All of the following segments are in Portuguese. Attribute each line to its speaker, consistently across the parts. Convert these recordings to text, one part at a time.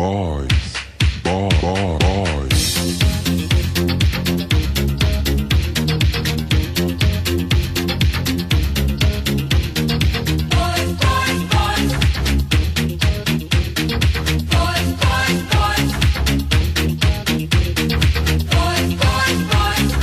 Speaker 1: Boys. Boy, boy, boys.
Speaker 2: Boys, boys, boys. Boys, boys, boys. Boys, boys, boys.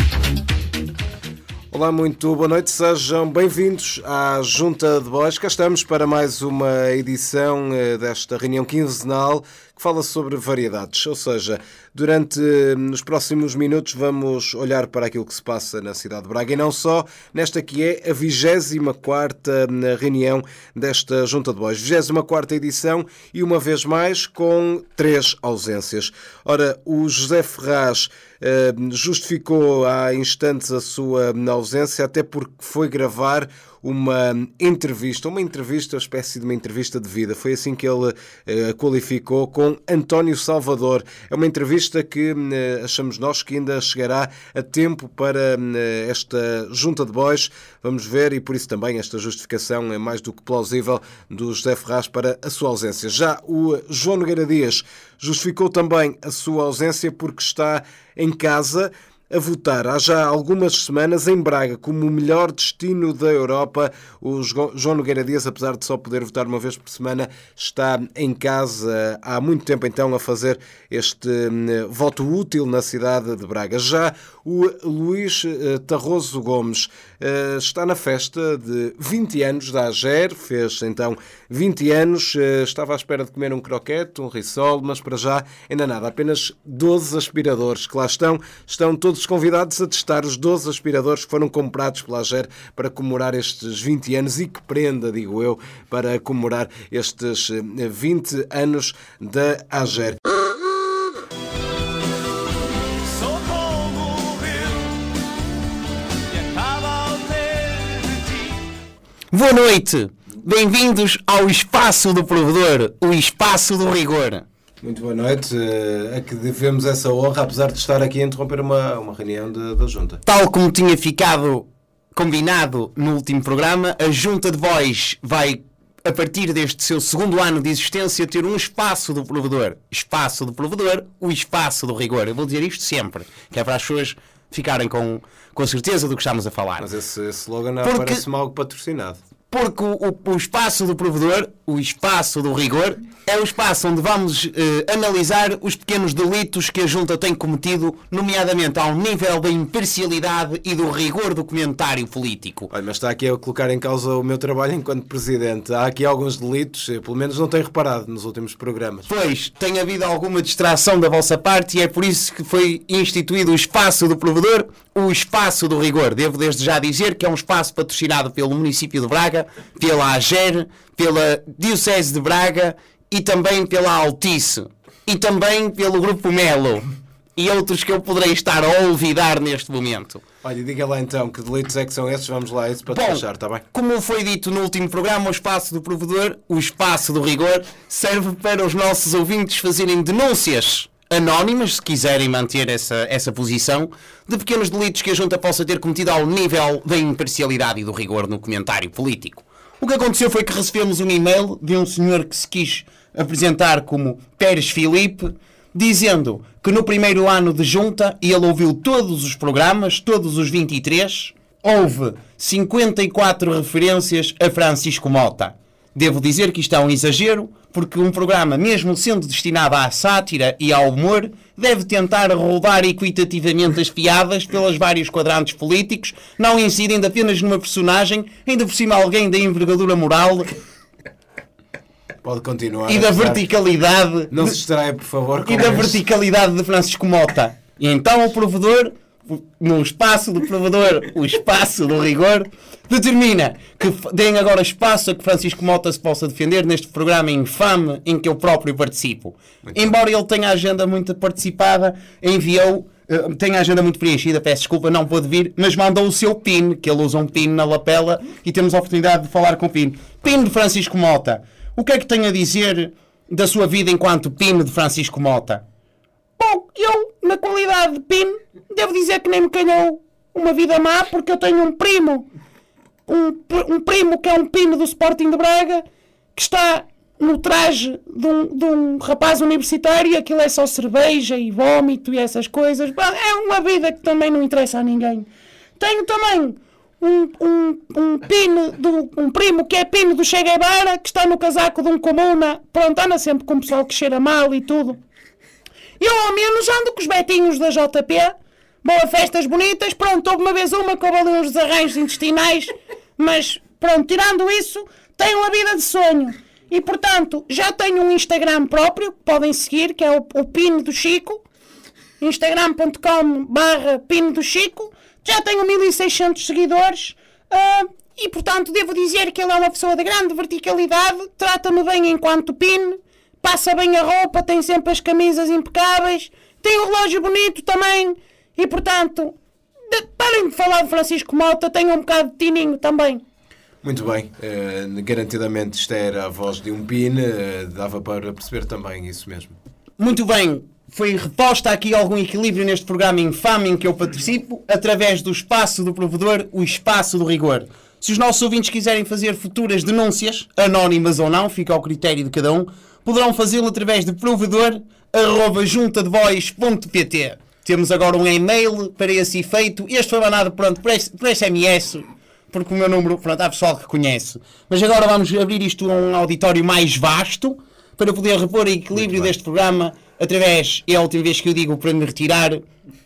Speaker 3: Olá, muito boa noite, sejam bem-vindos à Junta de Bois. Cá estamos para mais uma edição eh, desta reunião quinzenal que fala sobre variedades, ou seja, durante eh, os próximos minutos vamos olhar para aquilo que se passa na cidade de Braga e não só, nesta que é a 24 reunião desta Junta de Bois. 24 edição e uma vez mais com três ausências. Ora, o José Ferraz eh, justificou há instantes a sua ausência, até porque foi gravar uma entrevista, uma entrevista, uma espécie de uma entrevista de vida. Foi assim que ele eh, qualificou com António Salvador. É uma entrevista que eh, achamos nós que ainda chegará a tempo para eh, esta junta de bois. Vamos ver, e por isso também esta justificação é mais do que plausível do José Ferraz para a sua ausência. Já o João Nogueira Dias justificou também a sua ausência porque está em casa a votar há já algumas semanas em Braga como o melhor destino da Europa. O Jo- João Nogueira Dias, apesar de só poder votar uma vez por semana, está em casa há muito tempo então a fazer este hum, voto útil na cidade de Braga. Já o Luís eh, Tarroso Gomes. Eh, está na festa de 20 anos da AGER, fez então 20 anos, eh, estava à espera de comer um croquete, um risol, mas para já ainda nada, apenas 12 aspiradores que lá estão, estão todos convidados a testar os 12 aspiradores que foram comprados pela AGER para comemorar estes 20 anos e que prenda, digo eu, para comemorar estes eh, 20 anos da AGER.
Speaker 4: Boa noite! Bem-vindos ao Espaço do Provedor, o Espaço do Rigor.
Speaker 3: Muito boa noite, eh, a que devemos essa honra, apesar de estar aqui a interromper uma, uma reunião de- da Junta.
Speaker 4: Tal como tinha ficado combinado no último programa, a Junta de Voz vai, a partir deste seu segundo ano de existência, ter um Espaço do Provedor. Espaço do Provedor, o Espaço do Rigor. Eu vou dizer isto sempre, que é para as pessoas ficarem com, com certeza do que estamos a falar.
Speaker 3: Mas esse, esse slogan
Speaker 4: Porque-
Speaker 3: parece-me algo patrocinado.
Speaker 4: Porque o, o- espaço do provedor, o espaço do rigor, é o espaço onde vamos eh, analisar os pequenos delitos que a Junta tem cometido, nomeadamente ao nível da imparcialidade e do rigor do comentário político.
Speaker 3: Olha, mas está aqui a colocar em causa o meu trabalho enquanto Presidente. Há aqui alguns delitos, pelo menos não tenho reparado nos últimos programas.
Speaker 4: Pois, tem havido alguma distração da vossa parte e é por isso que foi instituído o espaço do provedor, o espaço do rigor. Devo desde já dizer que é um espaço patrocinado pelo município de Braga, pela AGER, pela Diocese de Braga e também pela Altice. E também pelo Grupo Melo. E outros que eu poderei estar a olvidar neste momento.
Speaker 3: Olha, diga lá então que delitos é que são esses, vamos lá, isso para
Speaker 4: Bom,
Speaker 3: despachar, está bem?
Speaker 4: Como foi dito no último programa, o espaço do provedor, o espaço do rigor, serve para os nossos ouvintes fazerem denúncias anónimas, se quiserem manter essa, essa posição, de pequenos delitos que a junta possa ter cometido ao nível da imparcialidade e do rigor no comentário político. O que aconteceu foi que recebemos um e-mail de um senhor que se quis apresentar como Pérez Filipe, dizendo que no primeiro ano de junta ele ouviu todos os programas, todos os 23, houve 54 referências a Francisco Mota. Devo dizer que isto é um exagero, porque um programa, mesmo sendo destinado à sátira e ao humor, deve tentar rodar equitativamente as piadas pelos vários quadrantes políticos, não incidindo apenas numa personagem, ainda por cima alguém da envergadura moral
Speaker 3: Pode continuar.
Speaker 4: e da verticalidade
Speaker 3: Não se distraia, por favor,
Speaker 4: e da verticalidade de Francisco Mota. E então o provedor, no espaço do provedor, o espaço do rigor, determina que deem agora espaço a que Francisco Mota se possa defender neste programa infame em que eu próprio participo. Embora ele tenha a agenda muito participada, enviou. eh, Tem a agenda muito preenchida, peço desculpa, não pôde vir, mas mandou o seu PIN, que ele usa um PIN na lapela e temos a oportunidade de falar com o PIN. PIN de Francisco Mota. O que é que tem a dizer da sua vida enquanto PIN de Francisco Mota? Eu, na qualidade de PIN, devo dizer que nem me calhou uma vida má porque eu tenho um primo. Um, um primo que é um PIN do Sporting de Braga que está
Speaker 5: no traje de um, de um rapaz universitário e aquilo é só cerveja e vómito e essas coisas. É uma vida que também não interessa a ninguém. Tenho também um, um, um pino, do, um primo que é pino do Che Guevara, que está no casaco de um comuna, pronto, anda sempre com o pessoal que cheira mal e tudo. Eu ao menos ando com os betinhos da JP, boa festas bonitas, pronto, houve uma vez uma que houve ali uns desarranjos intestinais, mas pronto, tirando isso, tenho uma vida de sonho. E portanto, já tenho um Instagram próprio, que podem seguir, que é o, o Pino do Chico, instagram.com barra Pino do Chico, já tenho 1600 seguidores, ah, e portanto devo dizer que ele é uma pessoa de grande verticalidade, trata-me bem enquanto Pino, passa bem a roupa, tem sempre as camisas impecáveis, tem um relógio bonito também, e portanto, de- parem de falar de Francisco Mota, tenho um bocado de tininho também.
Speaker 3: Muito bem, eh, garantidamente isto era a voz de um PIN, eh, dava para perceber também isso mesmo.
Speaker 4: Muito bem, foi reposta aqui algum equilíbrio neste programa infame em que eu participo, através do espaço do provedor, o espaço do rigor. Se os nossos ouvintes quiserem fazer futuras denúncias, anónimas ou não, fica ao critério de cada um, poderão fazê-lo através de provedor.juntadevoz.pt. Temos agora um e-mail para esse efeito. Este foi mandado pronto, por, por SMS, porque o meu número, pronto, há pessoal que conhece. Mas agora vamos abrir isto a um auditório mais vasto para poder repor o equilíbrio deste programa através, é a última vez que eu digo para me retirar,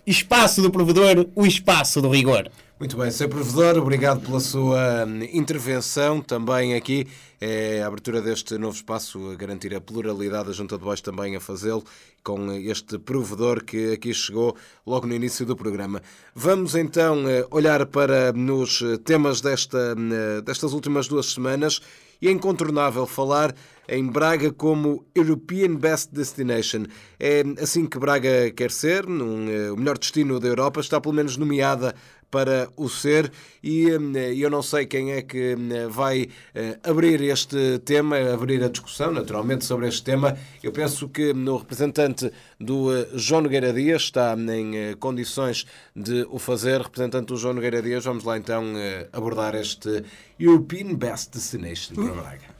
Speaker 4: espaço do provedor, o espaço do rigor.
Speaker 3: Muito bem, Sr. Provedor, obrigado pela sua hum, intervenção também aqui. É a abertura deste novo espaço a garantir a pluralidade, a Junta de Voz também a fazê-lo com este provedor que aqui chegou logo no início do programa. Vamos então eh, olhar para nos temas desta, hum, eh, destas últimas duas semanas e é incontornável falar em Braga como European Best Destination. É assim que Braga quer ser, num, eh, o melhor destino da Europa, está pelo menos nomeada para o ser e hum, eu não sei quem é que hum, vai eh, abrir este tema, abrir a discussão naturalmente sobre este tema. Eu penso que hum, o representante do eh, João Nogueira Dias está em eh, condições de o fazer. Representante do João Nogueira Dias, vamos lá então eh, abordar este European Best Destination para Braga.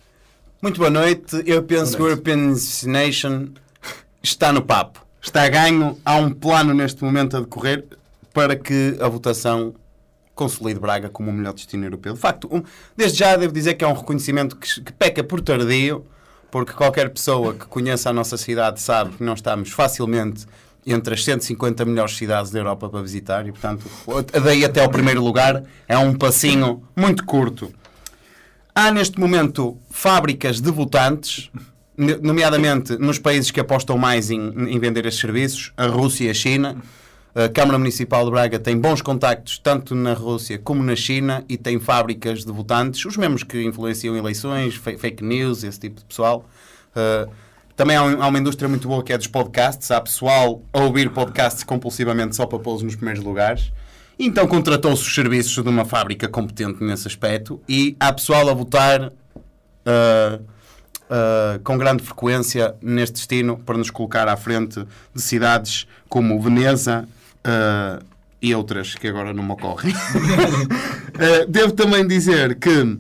Speaker 4: Muito boa noite. Eu penso que o European Destination está no papo. Está a ganho. Há um plano neste momento a decorrer para que a votação consolide Braga como o melhor destino europeu. De facto, um- desde já devo dizer que é um reconhecimento que, que peca por tardio, porque qualquer pessoa que conheça a nossa cidade sabe que não estamos facilmente entre as 150 melhores cidades da Europa para visitar e, portanto, daí até ao primeiro lugar é um passinho muito curto. Há neste momento fábricas de votantes, nomeadamente nos países que apostam mais em, em vender estes serviços, a Rússia e a China. A Câmara Municipal de Braga tem bons contactos tanto na Rússia como na China e tem fábricas de votantes, os mesmos que influenciam eleições, fake news, esse tipo de pessoal. Uh, também há, um- uma indústria muito boa que é dos podcasts. Há pessoal a ouvir podcasts compulsivamente só para pô-los nos primeiros lugares. Então contratou-se os serviços de uma fábrica competente nesse aspecto e há pessoal a votar ah, ah, com grande frequência neste destino para nos colocar à frente de cidades como Veneza ah, e outras que agora não me ocorrem. Ah, devo também dizer que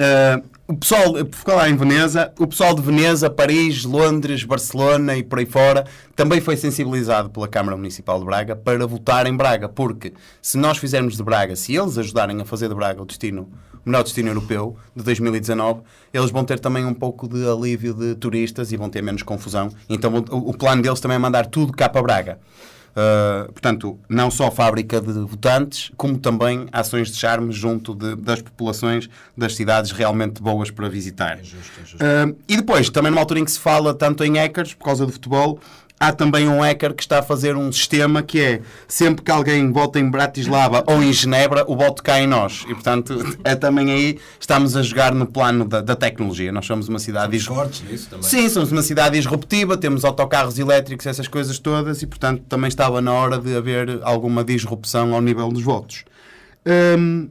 Speaker 4: Uh, o pessoal, por falar em Veneza, o pessoal de Veneza, Paris, Londres, Barcelona e por aí fora também foi sensibilizado pela Câmara Municipal de Braga para votar em Braga, porque se nós fizermos de Braga, se eles ajudarem a fazer de Braga o destino, o melhor destino europeu de 2019, eles vão ter também um pouco de alívio de turistas e vão ter menos confusão. Então o, o plano deles também é mandar tudo cá para Braga. Uh, portanto, não só fábrica de votantes, como também ações de charme junto de- das populações das cidades realmente boas para visitar. Uh, e depois, também numa altura em que se fala tanto em hackers, por causa do futebol, há também um hacker que está a fazer um sistema que é sempre que alguém vota em Bratislava ou em Genebra, o voto cai em nós. E portanto, é também aí estamos a jogar no plano da, da tecnologia. Nós somos uma cidade
Speaker 3: Somos fortes nisso também.
Speaker 4: Sim, somos uma cidade disruptiva, temos autocarros elétricos, essas coisas todas, e portanto também estava na hora de haver alguma disrupção ao nível dos votos. Hum,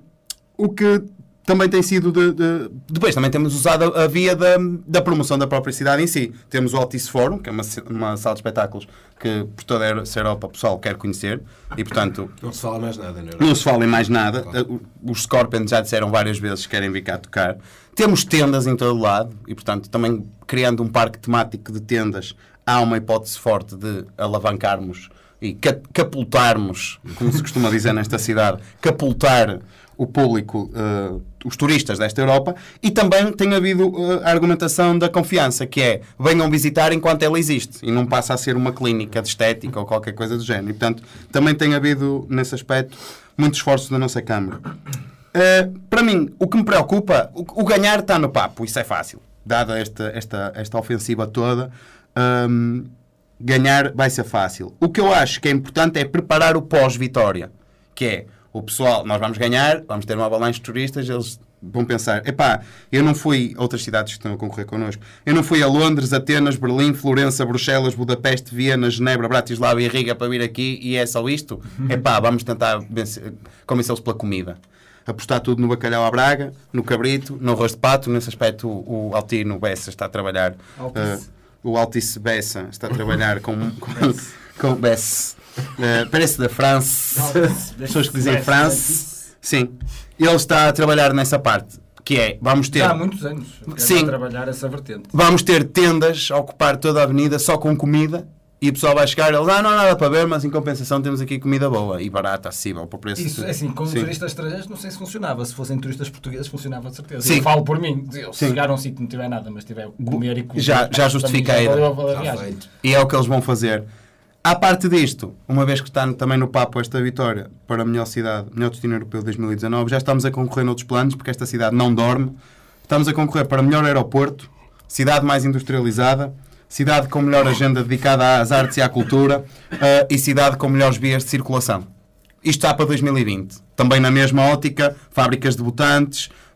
Speaker 4: o que também tem sido de, de- Depois também temos usado a, via da, da promoção da própria cidade em si. Temos o Altice Forum, que é uma, uma sala de espetáculos que por toda a Europa o pessoal quer conhecer e, portanto,
Speaker 3: Não se fala mais nada, não é?
Speaker 4: não se fala em mais nada. Uh, Os Scorpions já disseram várias vezes que querem vir cá tocar. Temos tendas em todo lado e, portanto, também criando um parque temático de tendas, há uma hipótese forte de alavancarmos e ca- capultarmos, como se costuma dizer nesta cidade, capultar o público, uh, os turistas desta Europa, e também tem havido uh, a argumentação da confiança, que é venham visitar enquanto ela existe, e não passa a ser uma clínica de estética ou qualquer coisa do género. E, portanto, também tem havido, nesse aspecto, muito esforço da nossa Câmara. Uh, para mim, o que me preocupa, o, o ganhar está no papo, isso é fácil. Dada esta, esta, esta ofensiva toda, um, ganhar vai ser fácil. O que eu acho que é importante é preparar o pós-vitória, que é o pessoal, nós vamos ganhar, vamos ter uma avalanche de turistas, eles vão pensar, epá, eu não fui, outras cidades que estão a concorrer connosco, eu não fui a Londres, Atenas, Berlim, Florença, Bruxelas, Budapeste, Viena, Genebra, Bratislava e Riga para vir aqui e é só isto? Epá, vamos tentar convencê-los pela comida. Apostar tudo no bacalhau à Braga, no cabrito, no arroz de pato. Nesse aspecto, o, o Altino Bessa está a trabalhar.
Speaker 6: Altice.
Speaker 4: eh, o Altice Bessa está a trabalhar com. com, com Bessa. Eh, parece da France. As pessoas que dizem France. Sim. Ele está a trabalhar nessa parte. Que é, vamos ter.
Speaker 6: Já há muitos anos que
Speaker 4: Sim.
Speaker 6: a trabalhar essa vertente.
Speaker 4: Vamos ter tendas a ocupar toda a avenida só com comida. E o pessoal vai chegar e eles, ah, não há nada para ver, mas em compensação temos aqui comida boa e barata, acessível, para o preço.
Speaker 6: Isso,
Speaker 4: de-
Speaker 6: é assim, como
Speaker 4: Sim.
Speaker 6: turistas estrangeiros, não sei se funcionava. Se fossem turistas portugueses, funcionava de certeza.
Speaker 4: Sim.
Speaker 6: Eu falo por mim. Eu, se
Speaker 4: Sim.
Speaker 6: chegar a um sítio não tiver nada, mas tiver comer e comer.
Speaker 4: Já- já justifica a ida. E é o que eles vão fazer. À parte disto, uma vez que está também no papo esta vitória para a melhor cidade, melhor destino europeu de 2019, já estamos a concorrer noutros planos, porque esta cidade não dorme. Estamos a concorrer para melhor aeroporto, cidade mais industrializada, cidade com melhor agenda dedicada às artes e à cultura eh, e cidade com melhores vias de circulação. Isto está para 2020. Também na mesma ótica, fábricas de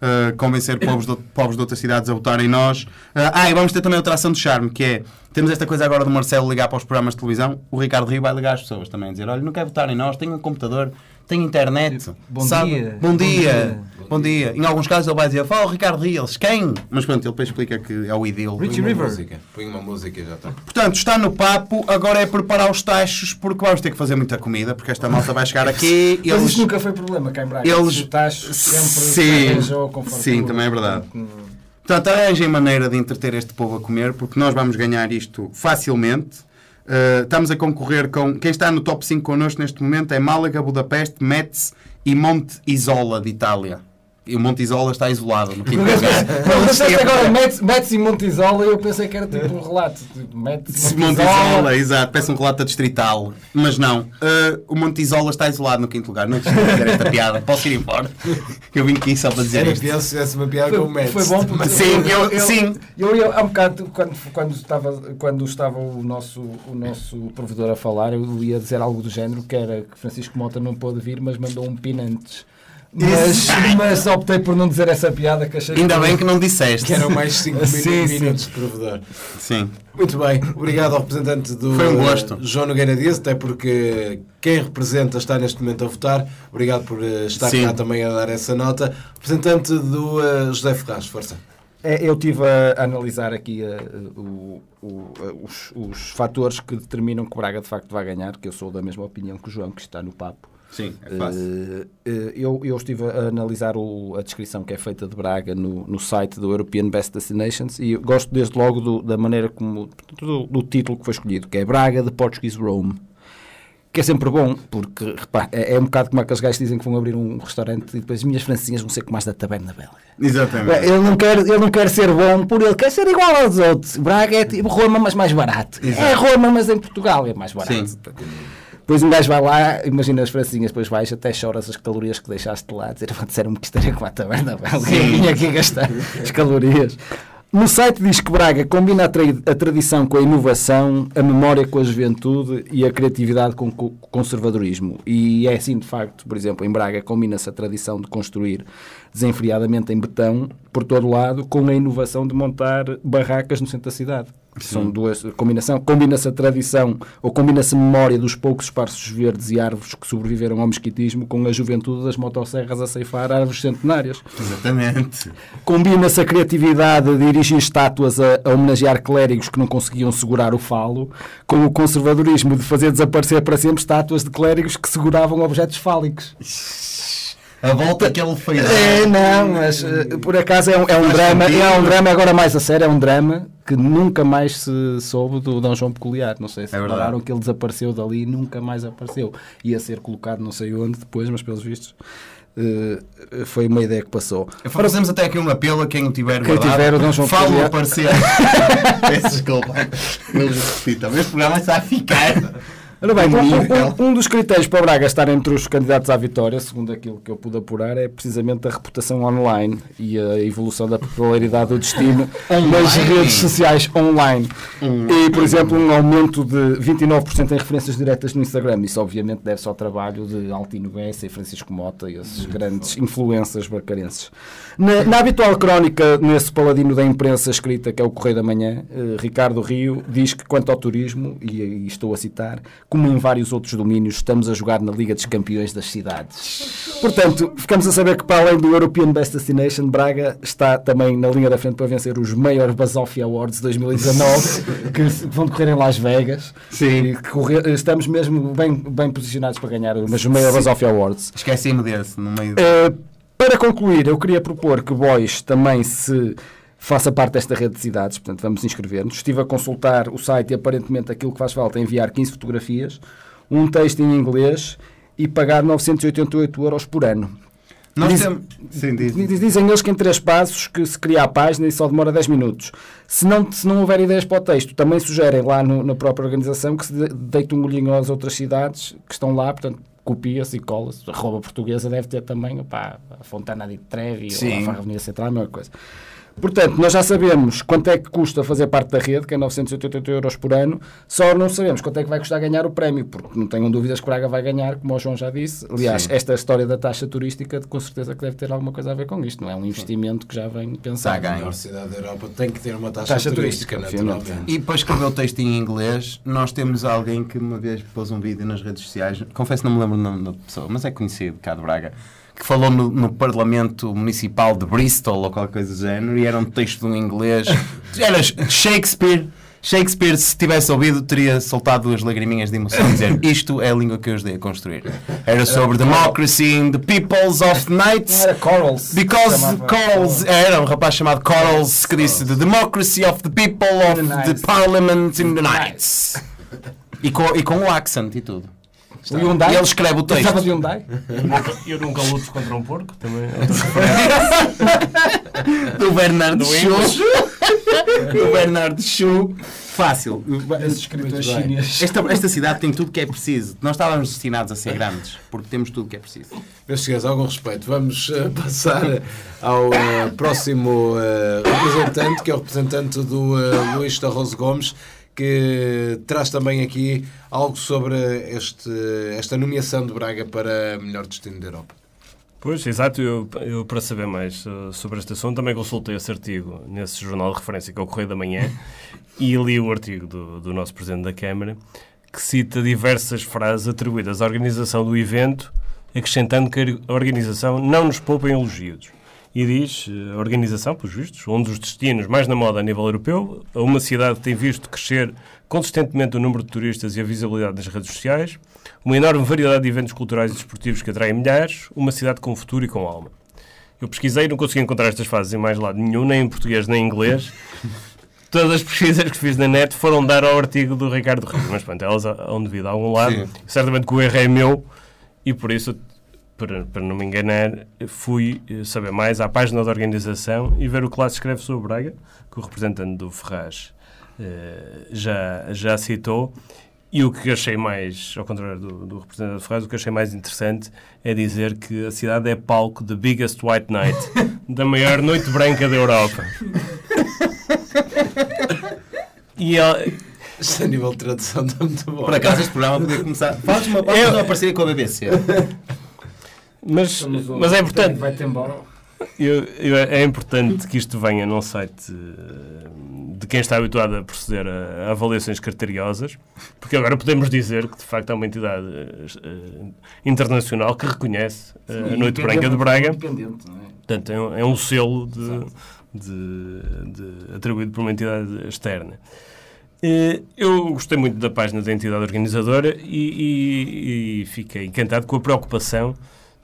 Speaker 4: eh, convencer povos de, povos de outras cidades a votarem em nós. Eh, ah, e vamos ter também outra ação de charme, que é, temos esta coisa agora do Marcelo ligar para os programas de televisão, o Ricardo Rio vai ligar às pessoas também, dizer, olha, não quer votar em nós, tem um computador, tem internet.
Speaker 6: Bom
Speaker 4: sabe?
Speaker 6: dia.
Speaker 4: Bom dia. Bom dia. Em alguns casos ele vai dizer, fala o Ricardo Rio, eles, quem? Mas pronto, ele depois explica que é o idil.
Speaker 6: Richie River.
Speaker 3: música. Põe uma música e já está.
Speaker 4: Portanto, está no papo, agora é preparar os tachos, porque vamos ter que fazer muita comida, porque esta malta vai chegar aqui e
Speaker 6: Mas
Speaker 4: eles...
Speaker 6: isso nunca foi problema cá em Braga.
Speaker 4: Eles-
Speaker 6: O tacho sempre
Speaker 4: Sim.
Speaker 6: fartura.
Speaker 4: Sim, também é verdade. Portanto, arranjem maneira de entreter este povo a comer, porque nós vamos ganhar isto facilmente. Uh, estamos a concorrer com. Quem está no top 5 connosco neste momento é Málaga, Budapeste, Metz e Monte Isola de Itália. E o Monte Isola está isolado no quinto lugar.
Speaker 6: Mas disseste agora Metz, Metz e Montisola e eu pensei que era tipo um relato. Tipo, Metz,
Speaker 4: Monte Isola, exato, parece um relato distrital. Mas não, uh, o Monte Isola está isolado no quinto lugar. Não quis dizer esta piada, posso ir embora. Eu vim aqui só para dizer isto.
Speaker 3: se tivesse uma piada com o
Speaker 6: Foi,
Speaker 3: Mets.
Speaker 6: foi bom porque
Speaker 4: Sim, eu- sim.
Speaker 6: Eu, eu, há um bocado, quando, quando, estava, quando estava o nosso, o nosso provedor a falar, eu ia dizer algo do género, que era que Francisco Mota não pôde vir, mas mandou um pinantes. Mas, mas optei por não dizer essa piada que achei
Speaker 4: Ainda bem que não disseste.
Speaker 3: Que eram mais 5
Speaker 6: Sim, sim.
Speaker 3: minutos de provedor.
Speaker 4: Sim.
Speaker 3: Muito bem, obrigado ao representante do
Speaker 4: Foi um gosto.
Speaker 3: João Nogueira Dias, até porque quem representa está neste momento a votar. Obrigado por eh, estar
Speaker 4: Sim.
Speaker 3: cá também a dar essa nota. Representante do eh, José Ferraz, força.
Speaker 6: É, Eu estive a analisar aqui eh, o- o- os, os fatores que determinam que o Braga de facto vai ganhar, que eu sou da mesma opinião que o João, que está no papo.
Speaker 4: Sim, é fácil.
Speaker 6: Eh, eh, eu, eu estive a analisar o- a descrição que é feita de Braga no, no site do European Best Destinations e gosto desde logo do- da maneira como do, do título que foi escolhido, que é Braga de Portuguese Rome. Que é sempre bom, porque repá, é, é um bocado como aqueles gajos que dizem que vão abrir um restaurante e depois as minhas francinhas vão ser como as da taberna belga.
Speaker 4: Exatamente.
Speaker 6: Ele não, quer, ele não quer ser bom por ele, quer ser igual aos outros. Braga é tipo Roma, mas mais barato. É Roma, mas em Portugal é mais barato.
Speaker 4: Sim.
Speaker 6: Depois um gajo vai lá, imagina as francinhas, depois vais até choras as calorias que deixaste de lá, dizer, disseram-me que isto era como a taberna. Eu vim aqui gastar as calorias. No site diz que Braga combina a, tra- a tradição com a inovação, a memória com a juventude e a criatividade com o conservadorismo. E é assim, de facto, por exemplo, em Braga combina-se a tradição de construir desenfreadamente em betão, por todo lado, com a inovação de montar barracas no centro da cidade. São duas combinação, combina-se a tradição ou combina-se a memória dos poucos espaços verdes e árvores que sobreviveram ao mesquitismo com a juventude das motosserras a ceifar árvores centenárias.
Speaker 4: Exatamente.
Speaker 6: Combina-se a criatividade de erigir estátuas a, a homenagear clérigos que não conseguiam segurar o falo, com o conservadorismo de fazer desaparecer para sempre estátuas de clérigos que seguravam objetos fálicos.
Speaker 4: A volta que ele fez.
Speaker 6: É, não, mas eh, por acaso é um, é um drama,
Speaker 4: sentido.
Speaker 6: é um drama agora mais a sério, é um drama que nunca mais se soube do Dom João Peculiar. Não sei se
Speaker 4: É
Speaker 6: repararam que ele desapareceu dali e nunca mais apareceu. Ia ser colocado não sei onde depois, mas pelos vistos eh, foi uma ideia que passou.
Speaker 4: Fazemos até aqui um apelo a quem o tiver
Speaker 6: Quem
Speaker 4: guardado.
Speaker 6: tiver o Dom João Peculiar.
Speaker 4: aparecer. Peço desculpa. Não repito. Também este programa está a ficar.
Speaker 6: Ora bem, um,
Speaker 4: Nível.
Speaker 6: um- um dos critérios para Braga estar entre os candidatos à vitória, segundo aquilo que eu pude apurar, é precisamente a reputação online e a evolução da popularidade do destino nas redes sociais online. E, por exemplo, um aumento de 29% em referências diretas no Instagram. Isso, obviamente, deve-se ao trabalho de Altino Bessa e Francisco Mota e esses grandes influências barcarenses. Na, na habitual crónica, nesse paladino da imprensa escrita, que é o Correio da Manhã, eh, Ricardo Rio diz que, quanto ao turismo, e, e estou a citar, como em vários outros domínios, estamos a jogar na Liga dos Campeões das Cidades. Portanto, ficamos a saber que, para além do European Best Destination, Braga está também na linha da frente para vencer os maiores Basofia Awards 2019, que vão decorrer em Las Vegas.
Speaker 4: Sim.
Speaker 6: E correr- estamos mesmo bem, bem posicionados para ganhar os maiores Basofia Awards.
Speaker 4: Esqueci-me desse no meio.
Speaker 6: Uh, para concluir, eu queria propor que Bois também se faça parte desta rede de cidades, portanto vamos inscrever-nos. Estive a consultar o site e aparentemente aquilo que faz falta é enviar 15 fotografias, um texto em inglês e pagar 988 euros por ano.
Speaker 4: Nós
Speaker 6: Diz-
Speaker 4: temos. Sim, diz.
Speaker 6: Diz- Dizem eles que em três passos que se cria a página e só demora 10 minutos. Se não, se não houver ideias para o texto, também sugerem lá no- na própria organização que se de- deite um olhinho às outras cidades que estão lá, portanto, copia-se e cola-se. A roupa portuguesa deve ter também opá, a Fontana di Trevi
Speaker 4: Sim.
Speaker 6: ou a Avenida Central, a mesma coisa. Portanto, nós já sabemos quanto é que custa fazer parte da rede, que é 988 euros por ano, só não sabemos quanto é que vai custar ganhar o prémio, porque não tenham dúvidas que Braga vai ganhar, como o João já disse. Aliás, esta história da taxa turística, com certeza que deve ter alguma coisa a ver com isto, não é um investimento que já vem pensado.
Speaker 4: Está
Speaker 3: A
Speaker 4: ganho.
Speaker 3: cidade da Europa tem que ter uma taxa,
Speaker 6: Taxa
Speaker 3: turística,
Speaker 6: turística,
Speaker 3: naturalmente.
Speaker 4: E para escrever o texto em inglês, nós temos alguém que uma vez pôs um vídeo nas redes sociais, confesso que não me lembro o nome da pessoa, mas é conhecido cá de Braga, que falou no, no Parlamento Municipal de Bristol ou qualquer coisa do género e era um texto em inglês. Era Shakespeare. Shakespeare, se tivesse ouvido, teria soltado duas lagriminhas de emoção e dizer isto é a língua que eu ajudei a construir. Era sobre democracy in the peoples of.
Speaker 6: Não era Corals.
Speaker 4: Because Corals era um rapaz chamado Corals que disse The democracy of the people of
Speaker 6: the
Speaker 4: the
Speaker 6: nights."
Speaker 4: parliament in the nights. E com, e com o accent e tudo.
Speaker 6: O Hyundai?
Speaker 4: E ele escreve o texto.
Speaker 6: Estava de Hyundai?
Speaker 7: Eu nunca luto contra um porco, também.
Speaker 4: Do Bernardo Chu. Do Bernardo Chu. Fácil.
Speaker 6: Esses escritores
Speaker 3: Muito bem.
Speaker 6: chineses.
Speaker 4: Esta, esta cidade tem tudo que é preciso. Nós estávamos destinados a ser grandes, porque temos tudo que é preciso.
Speaker 3: Meus senhores, algum respeito. Vamos eh, passar ao eh, próximo eh, representante, que é o representante do Luís Tarroso Gomes, que traz também aqui algo sobre este, esta nomeação de Braga para melhor destino da Europa.
Speaker 7: Pois, exato. Eu, eu, para saber mais uh, sobre este assunto, também consultei esse artigo nesse jornal de referência que é o Correio da Manhã e li o artigo do, do nosso Presidente da Câmara que cita diversas frases atribuídas à organização do evento, acrescentando que a organização não nos poupa em elogios. E diz, eh, a organização, pelos vistos, um dos destinos mais na moda a nível europeu, uma cidade que tem visto crescer consistentemente o número de turistas e a visibilidade nas redes sociais, uma enorme variedade de eventos culturais e desportivos que atraem milhares, uma cidade com futuro e com alma. Eu pesquisei e não consegui encontrar estas frases em mais lado nenhum, nem em português nem em inglês. Todas as pesquisas que fiz na net foram dar ao artigo do Ricardo Rio, mas pronto, elas hão devido a algum lado.
Speaker 4: Sim.
Speaker 7: Certamente que o erro é meu e por isso, para, para não me enganar, fui eh, saber mais à página da organização e ver o que lá se escreve sobre Braga, que o representante do Ferraz eh, já, já citou. E o que achei mais, ao contrário do, do representante do Ferraz, o que achei mais interessante é dizer que a cidade é palco da Biggest White Night, da maior noite branca da Europa. E
Speaker 3: Isto a nível de tradução está muito bom.
Speaker 4: Por acaso este programa podia começar. Faz uma, faz uma parceria com a BBC.
Speaker 7: mas, mas é importante,
Speaker 6: Vai-te embora.
Speaker 7: Eu- eu- é importante que isto venha num site eh, de quem está habituado a proceder a, a avaliações criteriosas, porque agora podemos dizer que de facto é uma entidade eh, internacional que reconhece eh, a Noite Branca de Braga.
Speaker 6: Independente, não é?
Speaker 7: Portanto, é um, é um selo de, de- de- atribuído por uma entidade externa. Eu gostei muito da página da entidade organizadora e, e- e fiquei encantado com a preocupação.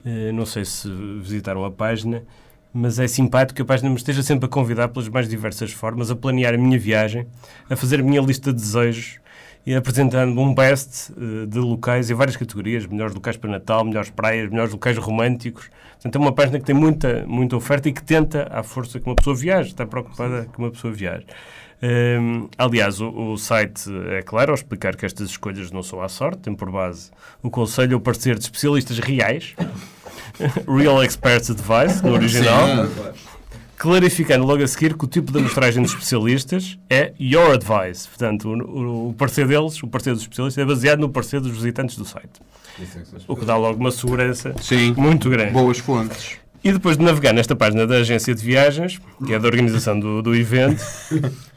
Speaker 7: Eh, Não sei se visitaram a página, mas é simpático que a página me esteja sempre a convidar pelas mais diversas formas a planear a minha viagem, a fazer a minha lista de desejos e apresentando um best eh, de locais em várias categorias, melhores locais para Natal, melhores praias, melhores locais românticos. Portanto, é uma página que tem muita, muita oferta e que tenta, à força que uma pessoa viaje, está preocupada que uma pessoa viaje. Hum, aliás, o, o site é claro ao explicar que estas escolhas não são à sorte, tem por base o conselho ou parecer de especialistas reais, Real Experts Advice, no original, clarificando logo a seguir que o tipo de amostragem dos especialistas é your advice. Portanto, o, o- o parecer deles, o parecer dos especialistas, é baseado no parecer dos visitantes do site. O que dá logo uma segurança
Speaker 4: Sim.
Speaker 7: muito grande.
Speaker 4: Boas fontes.
Speaker 7: E depois de navegar nesta página da agência de viagens, que é da organização do, do evento,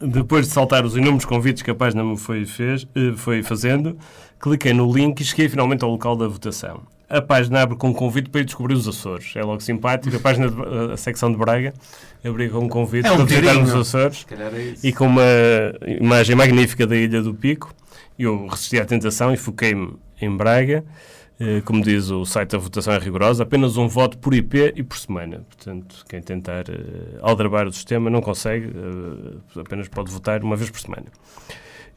Speaker 7: depois de saltar os inúmeros convites que a página me foi, fez, eh, foi fazendo, cliquei no link e cheguei finalmente ao local da votação. A página abre com um convite para ir descobrir os Açores. É logo simpático. A página, de- a secção de Braga, abriu com um convite
Speaker 4: É um
Speaker 7: para visitar os. Açores e com uma imagem magnífica da Ilha do Pico. Eu resisti à tentação e foquei-me em Braga. Eh, Como diz o site, a votação é rigorosa, apenas um voto por IP e por semana. Portanto, quem tentar eh, aldrabar o sistema não consegue, eh, apenas pode votar uma vez por semana.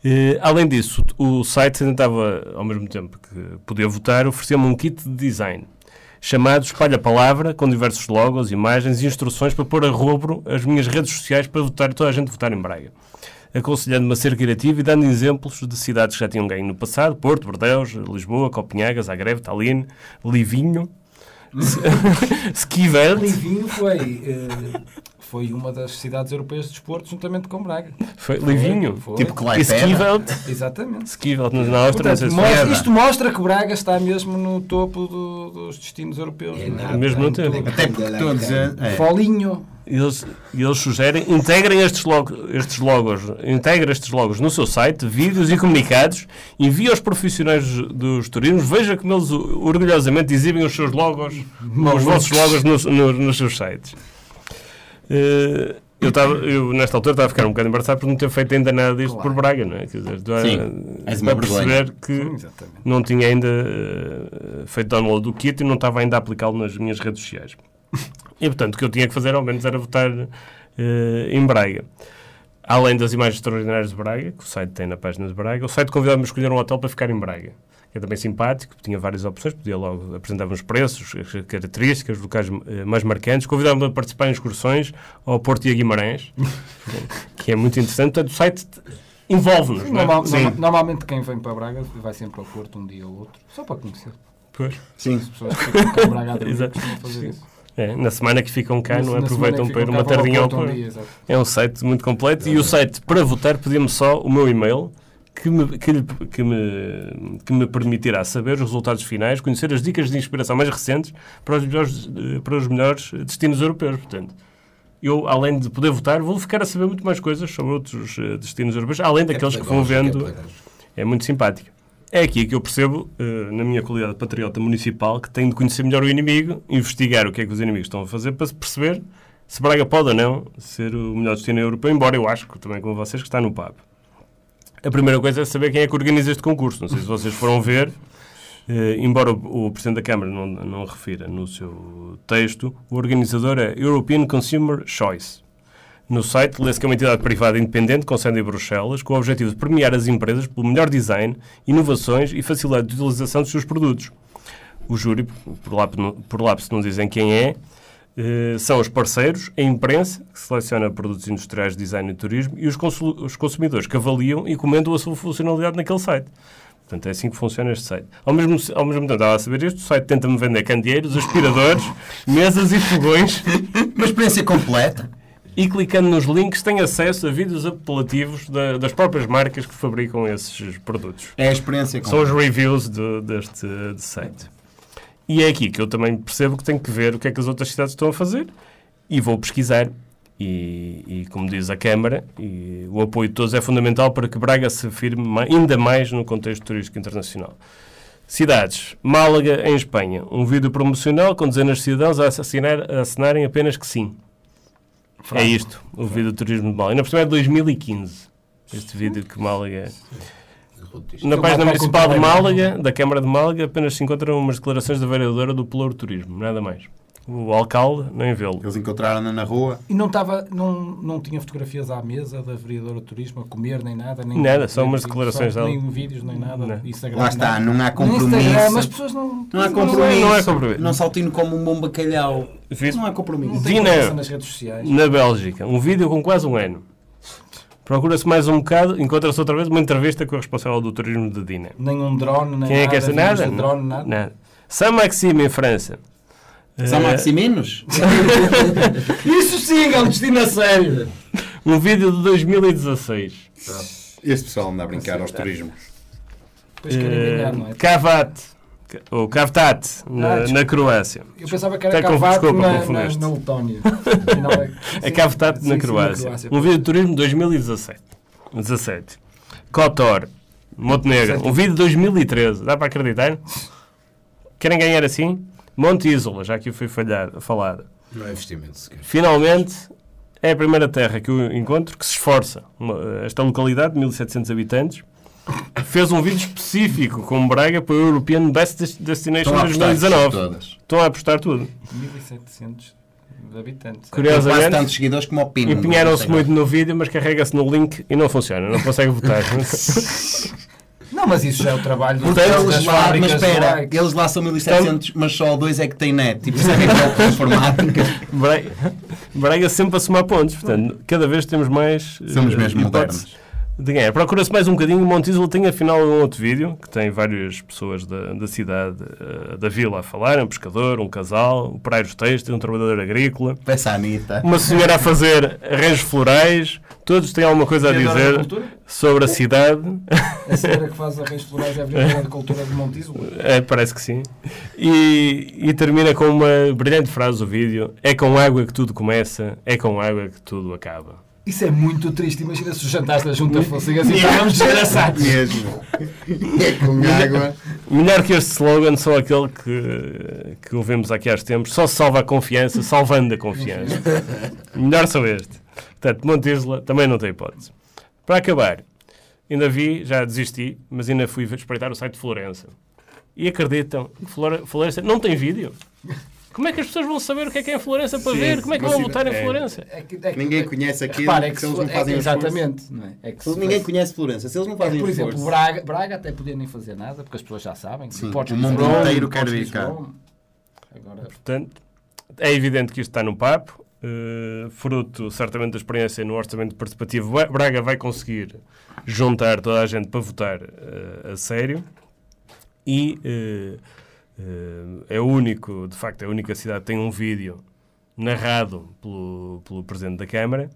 Speaker 7: Eh, além disso, o site tentava, ao mesmo tempo que podia votar, oferecia-me um kit de design chamado Espalha Palavra, com diversos logos, imagens e instruções para pôr a rubro as minhas redes sociais para votar toda a gente votar em Braga. Aconselhando-me a ser criativo e dando exemplos de cidades que já tinham ganho no passado: Porto, Bordeus, Lisboa, Copenhaga, Zagreb, Tallinn, Livinho, Skivert.
Speaker 6: Livinho foi, eh, foi uma das cidades europeias de desporto, juntamente com Braga.
Speaker 7: Foi Livinho.
Speaker 6: Foi.
Speaker 8: Tipo.
Speaker 7: Skivelt.
Speaker 6: Exatamente.
Speaker 7: Skivelt na Áustria,
Speaker 6: Portanto, mostra- isto mostra que Braga está mesmo no topo do- dos destinos europeus. não é?
Speaker 7: Mesmo no tempo.
Speaker 8: Até porque todos. é,
Speaker 6: Folinho.
Speaker 7: E eles, eles sugerem, integrem estes, logo, estes logos, integrem estes logos no seu site, vídeos e comunicados, envie aos profissionais dos turismos, veja como eles orgulhosamente exibem os seus logos, os vossos logos nos, no- nos seus sites. Eh, eu, estava, eu, nesta altura, estava a ficar um bocado embaraçado por não ter feito ainda nada disto por Braga, não é? Quer dizer, tu,
Speaker 8: Sim, és uma
Speaker 7: para perceber que
Speaker 6: Exatamente.
Speaker 7: não tinha ainda eh, feito download do kit e não estava ainda a aplicá-lo nas minhas redes sociais. E, portanto, o que eu tinha que fazer, ao menos, era votar eh, em Braga. Além das imagens extraordinárias de Braga, que o site tem na página de Braga, o site convidava-me a escolher um hotel para ficar em Braga. Que é também simpático, tinha várias opções, podia logo apresentar os preços, as características, os locais eh, mais marcantes. Convidava-me a participar em excursões ao Porto e a Guimarães, que é muito interessante. Portanto, o site envolve-nos. é?
Speaker 6: Normal-
Speaker 7: Sim.
Speaker 6: norma- normalmente quem vem para Braga vai sempre ao Porto um dia ou outro, só para conhecer.
Speaker 7: Pois.
Speaker 8: Sim.
Speaker 6: As pessoas que ficam cá em Braga a fazer isso.
Speaker 7: É, na semana que ficam cá,
Speaker 6: Na-
Speaker 7: não aproveitam para ir uma tardinha
Speaker 6: ao dia.
Speaker 7: É um site muito completo e o site para votar pedia-me só o meu e-mail que me, que, que me, que me permitirá saber os resultados finais, conhecer as dicas de inspiração mais recentes para os melhores, eh, para os melhores destinos europeus. Portanto, eu, além de poder votar, vou ficar a saber muito mais coisas sobre outros eh, destinos europeus, além daqueles que vão vendo. É muito simpático. É aqui que eu percebo, eh, na minha qualidade de patriota municipal, que tenho de conhecer melhor o inimigo, investigar o que é que os inimigos estão a fazer para se perceber se Braga pode ou não ser o melhor destino europeu, embora eu acho, também como vocês, que está no PAB. A primeira coisa é saber quem é que organiza este concurso. Não sei se vocês foram ver, eh, embora o Presidente da Câmara não, não refira no seu texto, o organizador é European Consumer Choice. No site, lê-se que é uma entidade privada independente com sede em Bruxelas, com o objetivo de premiar as empresas pelo melhor design, inovações e facilidade de utilização dos seus produtos. O júri, por lá, por lá se não dizem quem é, eh, são os parceiros, a imprensa, que seleciona produtos industriais de design e turismo, e os, os consumidores, que avaliam e comentam a sua funcionalidade naquele site. Portanto, é assim que funciona este site. Ao mesmo, ao mesmo tempo, estava a saber isto, o site tenta-me vender candeeiros, aspiradores, mesas e fogões,
Speaker 8: Uma experiência completa.
Speaker 7: E clicando nos links tem acesso a vídeos apelativos da- das próprias marcas que fabricam esses produtos.
Speaker 8: É a experiência
Speaker 7: São os reviews de- deste de site. E é aqui que eu também percebo que tenho que ver o que é que as outras cidades estão a fazer e vou pesquisar E, e, como diz a Câmara, e o apoio de todos é fundamental para que Braga se afirme ainda mais no contexto turístico internacional. Cidades. Málaga, em Espanha. Um vídeo promocional com dezenas de cidadãos a, assinar, a assinarem apenas que sim. É isto, o vídeo do turismo de Málaga. Ainda por cima é de 2015. Este vídeo que Málaga... Na página municipal de Málaga, da Câmara de Málaga, apenas se encontram umas declarações da vereadora do Pelouro Turismo, nada mais. O alcalde nem vê-lo.
Speaker 4: Eles encontraram-na na rua.
Speaker 6: E não, estava, não, não tinha fotografias à mesa da vereadora de turismo a comer, nem nada. Nem
Speaker 7: Nada, só umas declarações dela.
Speaker 6: Nem vídeos, nem nada.
Speaker 7: Não.
Speaker 6: Instagram,
Speaker 4: Lá está,
Speaker 6: nada.
Speaker 4: não há compromisso.
Speaker 6: Instagram, as pessoas não.
Speaker 4: Não há
Speaker 7: é-
Speaker 4: compromisso.
Speaker 7: não é compromisso.
Speaker 4: Não saltino como um bom bacalhau.
Speaker 7: Viste?
Speaker 4: Não há compromisso.
Speaker 6: Não tem conversa nas redes sociais.
Speaker 7: Na Bélgica, um vídeo com quase um ano. Procura-se mais um bocado, encontra-se outra vez uma entrevista com o responsável do turismo de Dina.
Speaker 6: Nem um drone, nem
Speaker 7: Quem é
Speaker 6: nada.
Speaker 7: que esta?
Speaker 6: vídeos
Speaker 7: Nada?
Speaker 6: de drone, nada.
Speaker 7: Nada. Saint-Maxime, em França.
Speaker 4: São
Speaker 7: Eh,
Speaker 4: Maximinos?
Speaker 6: Isso sim é um destino a sério.
Speaker 7: Um vídeo de 2016.
Speaker 4: Este pessoal anda a brincar aos turismos.
Speaker 6: Depois querem ganhar, não é?
Speaker 7: Eh, Cavat, ou Cavtat, na,
Speaker 6: Ah,
Speaker 7: na Croácia.
Speaker 6: Eu pensava que era
Speaker 7: desculpa,
Speaker 6: na, na, na Letónia. Afinal é-
Speaker 7: É
Speaker 6: sim,
Speaker 7: Cavtat
Speaker 6: sim,
Speaker 7: na
Speaker 6: sim,
Speaker 7: Croácia. Um vídeo de turismo de 2017. 17. Kotor, Montenegro. Um vídeo de 2013. Dá para acreditar? Querem ganhar assim? Monte Isola, já que foi falhado, falado.
Speaker 3: Não é investimento sequer.
Speaker 7: Finalmente, é a primeira terra que eu encontro que se esforça. Esta localidade, de 1700 habitantes, fez um vídeo específico com Braga para o European Best Des- Destination
Speaker 4: Estão a apostar
Speaker 7: 2019.
Speaker 4: todas.
Speaker 7: Estão a apostar tudo.
Speaker 6: 1700 habitantes.
Speaker 7: Curiosamente,
Speaker 4: tantos seguidores como o Pino.
Speaker 7: empenharam-se muito no vídeo, mas carrega-se no link e não funciona. Não consegue votar.
Speaker 6: Não, mas isso já é o trabalho dos-
Speaker 7: Portanto,
Speaker 6: das
Speaker 4: Eles lá, mas espera, eles lá são 1700, mas só dois é que têm net. Tipo, sabem que é informática.
Speaker 7: Braga, Braga sempre a somar pontos. Portanto, cada vez temos mais.
Speaker 4: Somos
Speaker 7: eh,
Speaker 4: mesmo
Speaker 7: hipóteses
Speaker 4: modernos.
Speaker 7: De ganhar. Procura-se mais um bocadinho. Montijo tem afinal um outro vídeo que tem várias pessoas da, da cidade, eh, da vila a falar: um pescador, um casal, operários têxteis, um trabalhador agrícola,
Speaker 4: Peça a Anitta.
Speaker 7: uma senhora a fazer arranjos florais. Todos têm alguma coisa a dizer sobre a cidade.
Speaker 6: A senhora que faz arranjos florais é a vereadora de cultura de.
Speaker 7: É, parece que sim. E, e termina com uma brilhante frase o vídeo: É com água que tudo começa, é com água que tudo acaba.
Speaker 6: Isso é muito triste. Imagina se os jantares da junta fossem assim. Estávamos desgraçados.
Speaker 4: Mesmo. É com água.
Speaker 7: Melhor que este slogan, só aquele que, que ouvimos aqui há tempos: só se salva a confiança, salvando a confiança. Melhor só este. Portanto, Montisla também não tem hipótese. Para acabar, ainda vi, já desisti, mas ainda fui espreitar o site de Florença. E acreditam que Flore- Florença não tem vídeo? Como é que as pessoas vão saber o que é que é Florença para
Speaker 4: Sim,
Speaker 7: ver? Como é que vão votar em
Speaker 4: é.
Speaker 7: Florença?
Speaker 6: É que- é que-
Speaker 4: Ninguém conhece aquilo
Speaker 6: Repara, é que
Speaker 4: se eles não
Speaker 6: é-
Speaker 4: fazem o esforço.
Speaker 6: Exatamente. Não é? É que se
Speaker 4: Ninguém
Speaker 6: fosse-
Speaker 4: conhece Florença. Se eles não
Speaker 6: É
Speaker 4: fazem
Speaker 6: que, por exemplo. Braga, Braga até podia nem fazer nada, porque as pessoas já sabem.
Speaker 4: Sim, o mundo inteiro quer vir cá.
Speaker 6: Agora,
Speaker 7: Portanto, é evidente que isto está no papo. eh, fruto, certamente, da experiência no orçamento participativo, Braga vai conseguir juntar toda a gente para votar eh, a sério. E eh, é o único, de facto, é a única cidade que tem um vídeo narrado pelo, pelo Presidente da Câmara.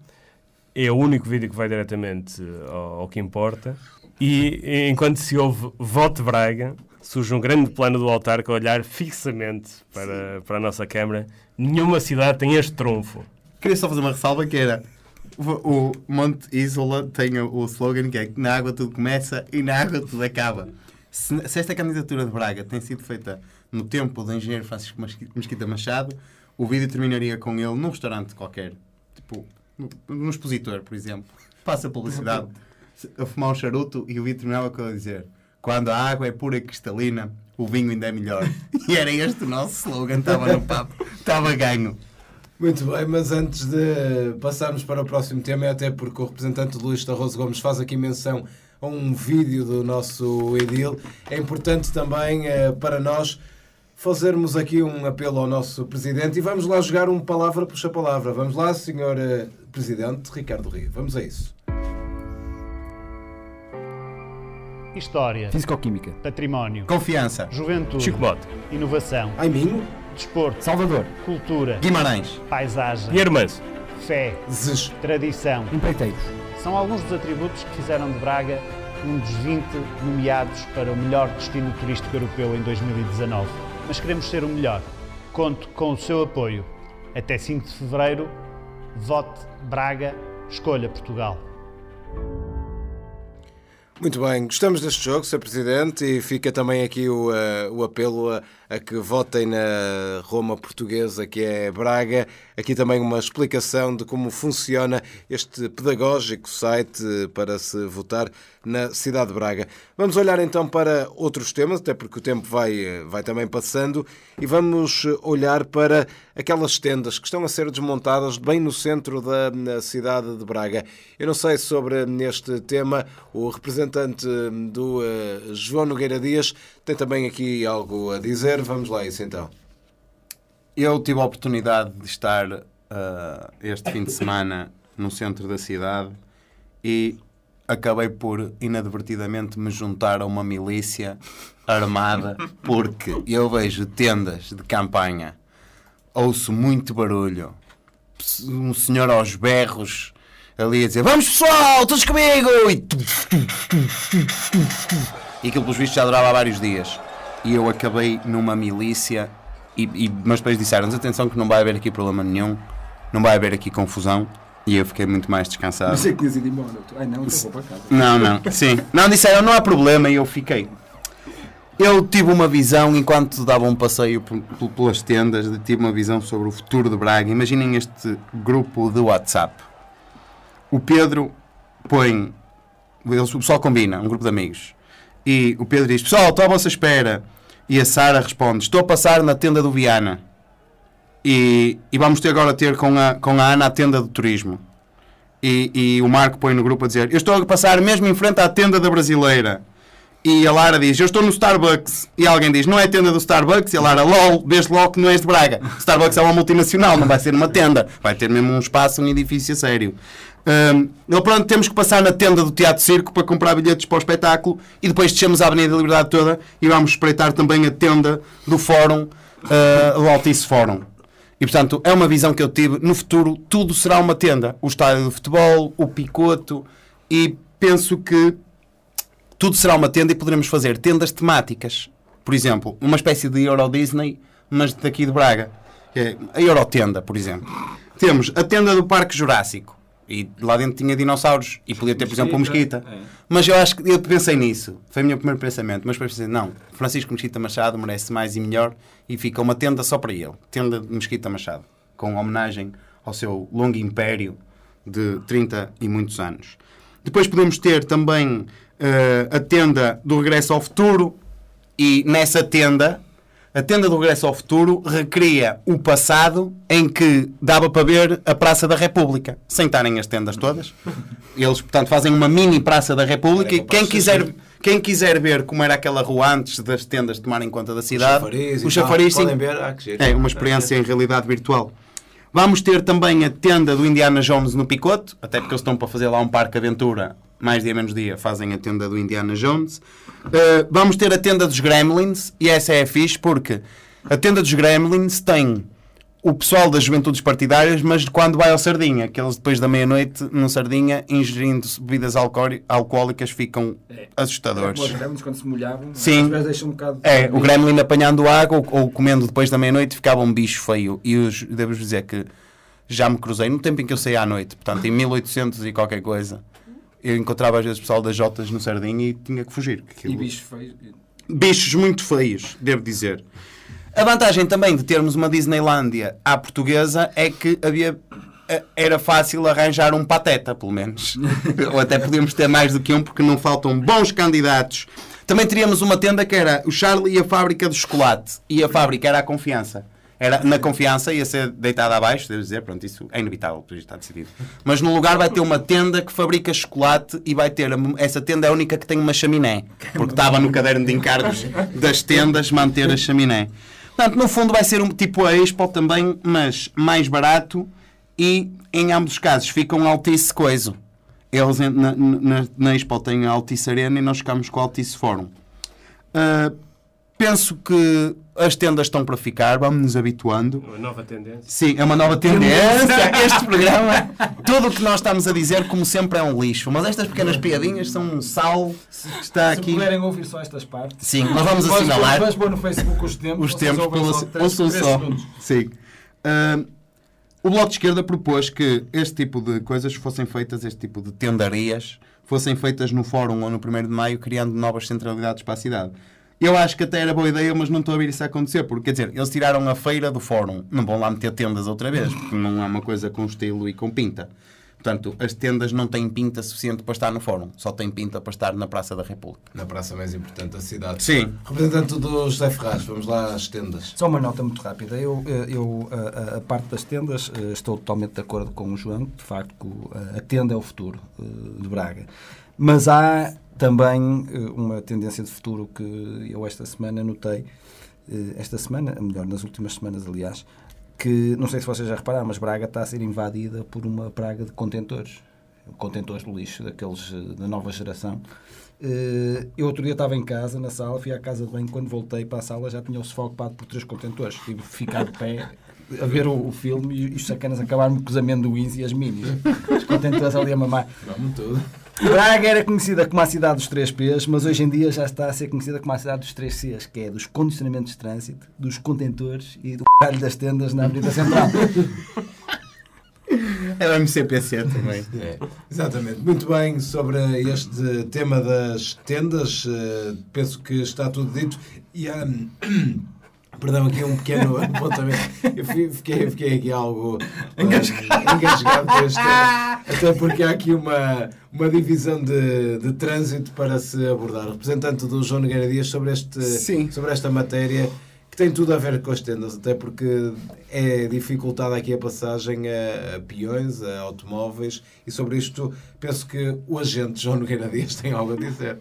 Speaker 7: É o único vídeo que vai diretamente ao, ao que importa. E, enquanto se ouve Vote Braga, surge um grande plano do autarca a olhar fixamente para, para a nossa Câmara. Nenhuma cidade tem este trunfo.
Speaker 4: Queria só fazer uma ressalva que era o Monte Isola tem o slogan que é que na água tudo começa e na água tudo acaba. Se, se esta candidatura de Braga tem sido feita no tempo do engenheiro Francisco Mesqui- Mesquita Machado, o vídeo terminaria com ele num restaurante qualquer, tipo no- num expositor, por exemplo. Passa publicidade, a fumar um charuto e o vídeo terminava com ele a dizer quando a água é pura e cristalina, o vinho ainda é melhor. E era este o nosso slogan, estava no papo, estava ganho.
Speaker 3: Muito bem, mas antes de passarmos para o próximo tema, e até porque o representante Luís Tarroso Gomes faz aqui menção a um vídeo do nosso Edil, é importante também eh, para nós fazermos aqui um apelo ao nosso Presidente e vamos lá jogar um palavra puxa palavra. Vamos lá, Senhor eh, Presidente Ricardo Rio. Vamos a isso.
Speaker 9: História,
Speaker 6: Físico-química.
Speaker 9: património,
Speaker 4: Confiança.
Speaker 9: juventude,
Speaker 7: Chico Bote.
Speaker 9: inovação,
Speaker 3: Ai, Minho?
Speaker 9: desporto,
Speaker 6: Salvador.
Speaker 9: cultura,
Speaker 4: Guimarães.
Speaker 9: paisagem,
Speaker 7: Hermanço.
Speaker 9: fé,
Speaker 3: Zes.
Speaker 9: tradição.
Speaker 6: Empreiteiros.
Speaker 9: São alguns dos atributos que fizeram de Braga um dos 20 nomeados para o melhor destino turístico europeu em 2019. Mas queremos ser o melhor. Conto com o seu apoio. Até 5 de fevereiro, Vote Braga, escolha Portugal.
Speaker 3: Muito bem, gostamos deste jogo, Sr. Presidente, e fica também aqui o, eh, o apelo a, a que votem na Roma portuguesa, que é Braga. Aqui também uma explicação de como funciona este pedagógico site para se votar na cidade de Braga. Vamos olhar então para outros temas, até porque o tempo vai, vai também passando, e vamos olhar para aquelas tendas que estão a ser desmontadas bem no centro da cidade de Braga. Eu não sei sobre este tema, o representante do eh, João Nogueira Dias tem também aqui algo a dizer. Vamos lá, isso então.
Speaker 4: Eu tive a oportunidade de estar ah, este fim de semana no centro da cidade e acabei por inadvertidamente me juntar a uma milícia armada porque eu vejo tendas de campanha, ouço muito barulho, um senhor aos berros ali a dizer vamos pessoal, todos comigo e, e aquilo pelos vistos já durava há vários dias e eu acabei numa milícia e, e meus pais disseram-nos atenção que não vai haver aqui problema nenhum não vai haver aqui confusão e eu fiquei muito mais descansado
Speaker 6: Não sei que ir embora. Ai não, eu vou para casa.
Speaker 4: não, não, sim. Não, disseram, não há problema, e eu fiquei. Eu tive uma visão, enquanto dava um passeio pelas tendas, de- tive uma visão sobre o futuro de Braga. Imaginem este grupo de WhatsApp. O Pedro põe. eles- O pessoal combina, um grupo de amigos. E o Pedro diz: Pessoal, estou à vossa espera. E a Sara responde: Estou a passar na tenda do Viana. E, e vamos ter agora ter com a, com a Ana a tenda do turismo. E, e o Marco põe no grupo a dizer: Eu estou a passar mesmo em frente à tenda da brasileira. E a Lara diz: Eu estou no Starbucks. E alguém diz: Não é a tenda do Starbucks. E a Lara: LOL, vês logo que não és de Braga. Starbucks é uma multinacional, não vai ser uma tenda. Vai ter mesmo um espaço, um edifício sério. Ele, pronto, temos que passar na tenda do Teatro Circo para comprar bilhetes para o espetáculo e depois descemos a Avenida da Liberdade toda e vamos espreitar também a tenda do Fórum, uh, do Altice Fórum. E portanto, é uma visão que eu tive. No futuro, tudo será uma tenda. O estádio de futebol, o picoto, e penso que tudo será uma tenda e poderemos fazer tendas temáticas. Por exemplo, uma espécie de Euro Disney, mas daqui de Braga. É a Eurotenda, por exemplo. Temos a tenda do Parque Jurássico. E lá dentro tinha dinossauros. E podia ter, por exemplo, um mosquita. Mas eu acho que eu pensei nisso. Foi o meu primeiro pensamento. Mas depois pensei, não, Francisco Mesquita Machado merece mais e melhor. E fica uma tenda só para ele. Tenda de Mesquita Machado. Com homenagem ao seu longo império de 30 e muitos anos. Depois podemos ter também eh, a tenda do Regresso ao Futuro. E nessa tenda, a tenda do Regresso ao Futuro recria o passado em que dava para ver a Praça da República, sem estarem as tendas todas. Eles, portanto, fazem uma mini Praça da República e quem quiser, quem quiser ver como era aquela rua antes das tendas tomarem conta da cidade, o chafariz, sim, é uma experiência em realidade virtual. Vamos ter também a tenda do Indiana Jones no Picote, até porque eles estão para fazer lá um parque aventura, mais dia menos dia, fazem a tenda do Indiana Jones. Uh, vamos ter a tenda dos Gremlins, e essa é fixe porque a tenda dos Gremlins tem o pessoal das juventudes partidárias, mas quando vai ao Sardinha, que eles depois da meia-noite, no Sardinha, ingerindo bebidas alcoóli- alcoólicas, ficam assustadores.
Speaker 6: Os gremlins quando se molhavam,
Speaker 4: Sim.
Speaker 6: deixam um bocado de-
Speaker 4: É, o gremlin apanhando água ou, ou comendo depois da meia-noite ficava um bicho feio. E os, devo dizer que já me cruzei no tempo em que eu saí à noite, portanto em 1800 e qualquer coisa. Eu encontrava às vezes o pessoal das Jotas no Sardinha e tinha que fugir.
Speaker 6: E
Speaker 4: Aquilo-
Speaker 6: bichos feios.
Speaker 4: bichos muito feios, devo dizer. A vantagem também de termos uma Disneylândia à portuguesa é que havia eh, era fácil arranjar um pateta, pelo menos. Ou até podíamos ter mais do que um, porque não faltam bons candidatos. Também teríamos uma tenda que era o Charlie e a fábrica de chocolate. E a fábrica era a confiança. Era, na confiança ia ser deitada abaixo, devo dizer, pronto, isso é inevitável, isso está decidido. Mas no lugar vai ter uma tenda que fabrica chocolate e vai ter, a- essa tenda é a única que tem uma chaminé, porque estava no caderno de encargos das tendas manter a chaminé. Portanto, no fundo vai ser um tipo a Expo também, mas mais barato e em ambos os casos fica um Altice Coiso. Eles na, na, na Expo têm a Altice Arena e nós ficamos com o Altice Fórum. Ah, penso que as tendas estão para ficar, vamos nos habituando.
Speaker 7: Uma nova tendência.
Speaker 4: Sim, é uma nova tendência. Este programa, tudo o que nós estamos a dizer, como sempre, é um lixo. Mas estas pequenas piadinhas são um sal que está
Speaker 6: Se
Speaker 4: aqui.
Speaker 6: puderem ouvir só estas partes.
Speaker 4: Sim, nós vamos assinalar.
Speaker 6: Depois pôr no Facebook os tempos.
Speaker 4: Os tempos
Speaker 6: ouvem
Speaker 4: pelo-
Speaker 6: só três-
Speaker 4: ouçam
Speaker 6: três
Speaker 4: só. Sim. Ah, O Bloco de Esquerda propôs que este tipo de coisas fossem feitas, este tipo de tendarias, fossem feitas no Fórum ou no 1 de Maio, criando novas centralidades para a cidade. Eu acho que até era boa ideia, mas não estou a ver isso acontecer, porque, quer dizer, eles tiraram a feira do Fórum. Não vão lá meter tendas outra vez, porque não é uma coisa com estilo e com pinta. Portanto, as tendas não têm pinta suficiente para estar no Fórum, só têm pinta para estar na Praça da República.
Speaker 3: Na praça mais importante da cidade.
Speaker 4: Sim.
Speaker 3: Representante do José Ferraz, vamos lá às tendas.
Speaker 6: Só uma nota muito rápida. Eu, eh, eu a, a- a parte das tendas, eh, estou totalmente de acordo com o João. De facto, a- a tenda é o futuro eh, de Braga. Mas há também eh, uma tendência de futuro que eu esta semana notei. eh, Esta semana, melhor, nas últimas semanas, aliás, que não sei se vocês já repararam, mas Braga está a ser invadida por uma praga de contentores. Contentores de lixo, daqueles eh, da nova geração. Eu outro dia estava em casa, na sala, fui à casa de banho, quando voltei para a sala já tinha o sofá ocupado por três contentores. Tive que ficar de pé a ver o, o filme e os sacanas acabaram com os amendoins e as minis. Os contentores ali a mamar.
Speaker 3: Vamos tudo.
Speaker 6: Braga era conhecida como a cidade dos três P's, mas hoje em dia já está a ser conhecida como a cidade dos três C's, que é dos condicionamentos de trânsito, dos contentores e do caralho das tendas na Avenida Central.
Speaker 4: É o MCPC também.
Speaker 3: É, exatamente. Muito bem, sobre este tema das tendas, eh, penso que está tudo dito. E há, perdão, aqui um pequeno apontamento. Eu fi- fiquei, fiquei aqui algo engasgado com este tema, até porque há aqui uma, uma divisão de, de trânsito para se abordar. Representante do João Nogueira Dias sobre, este,
Speaker 4: Sim.
Speaker 3: sobre esta matéria. Que tem tudo a ver com as tendas, até porque é dificultada aqui a passagem a, a peões, a automóveis, e sobre isto penso que o agente João Nogueira Dias tem algo a dizer.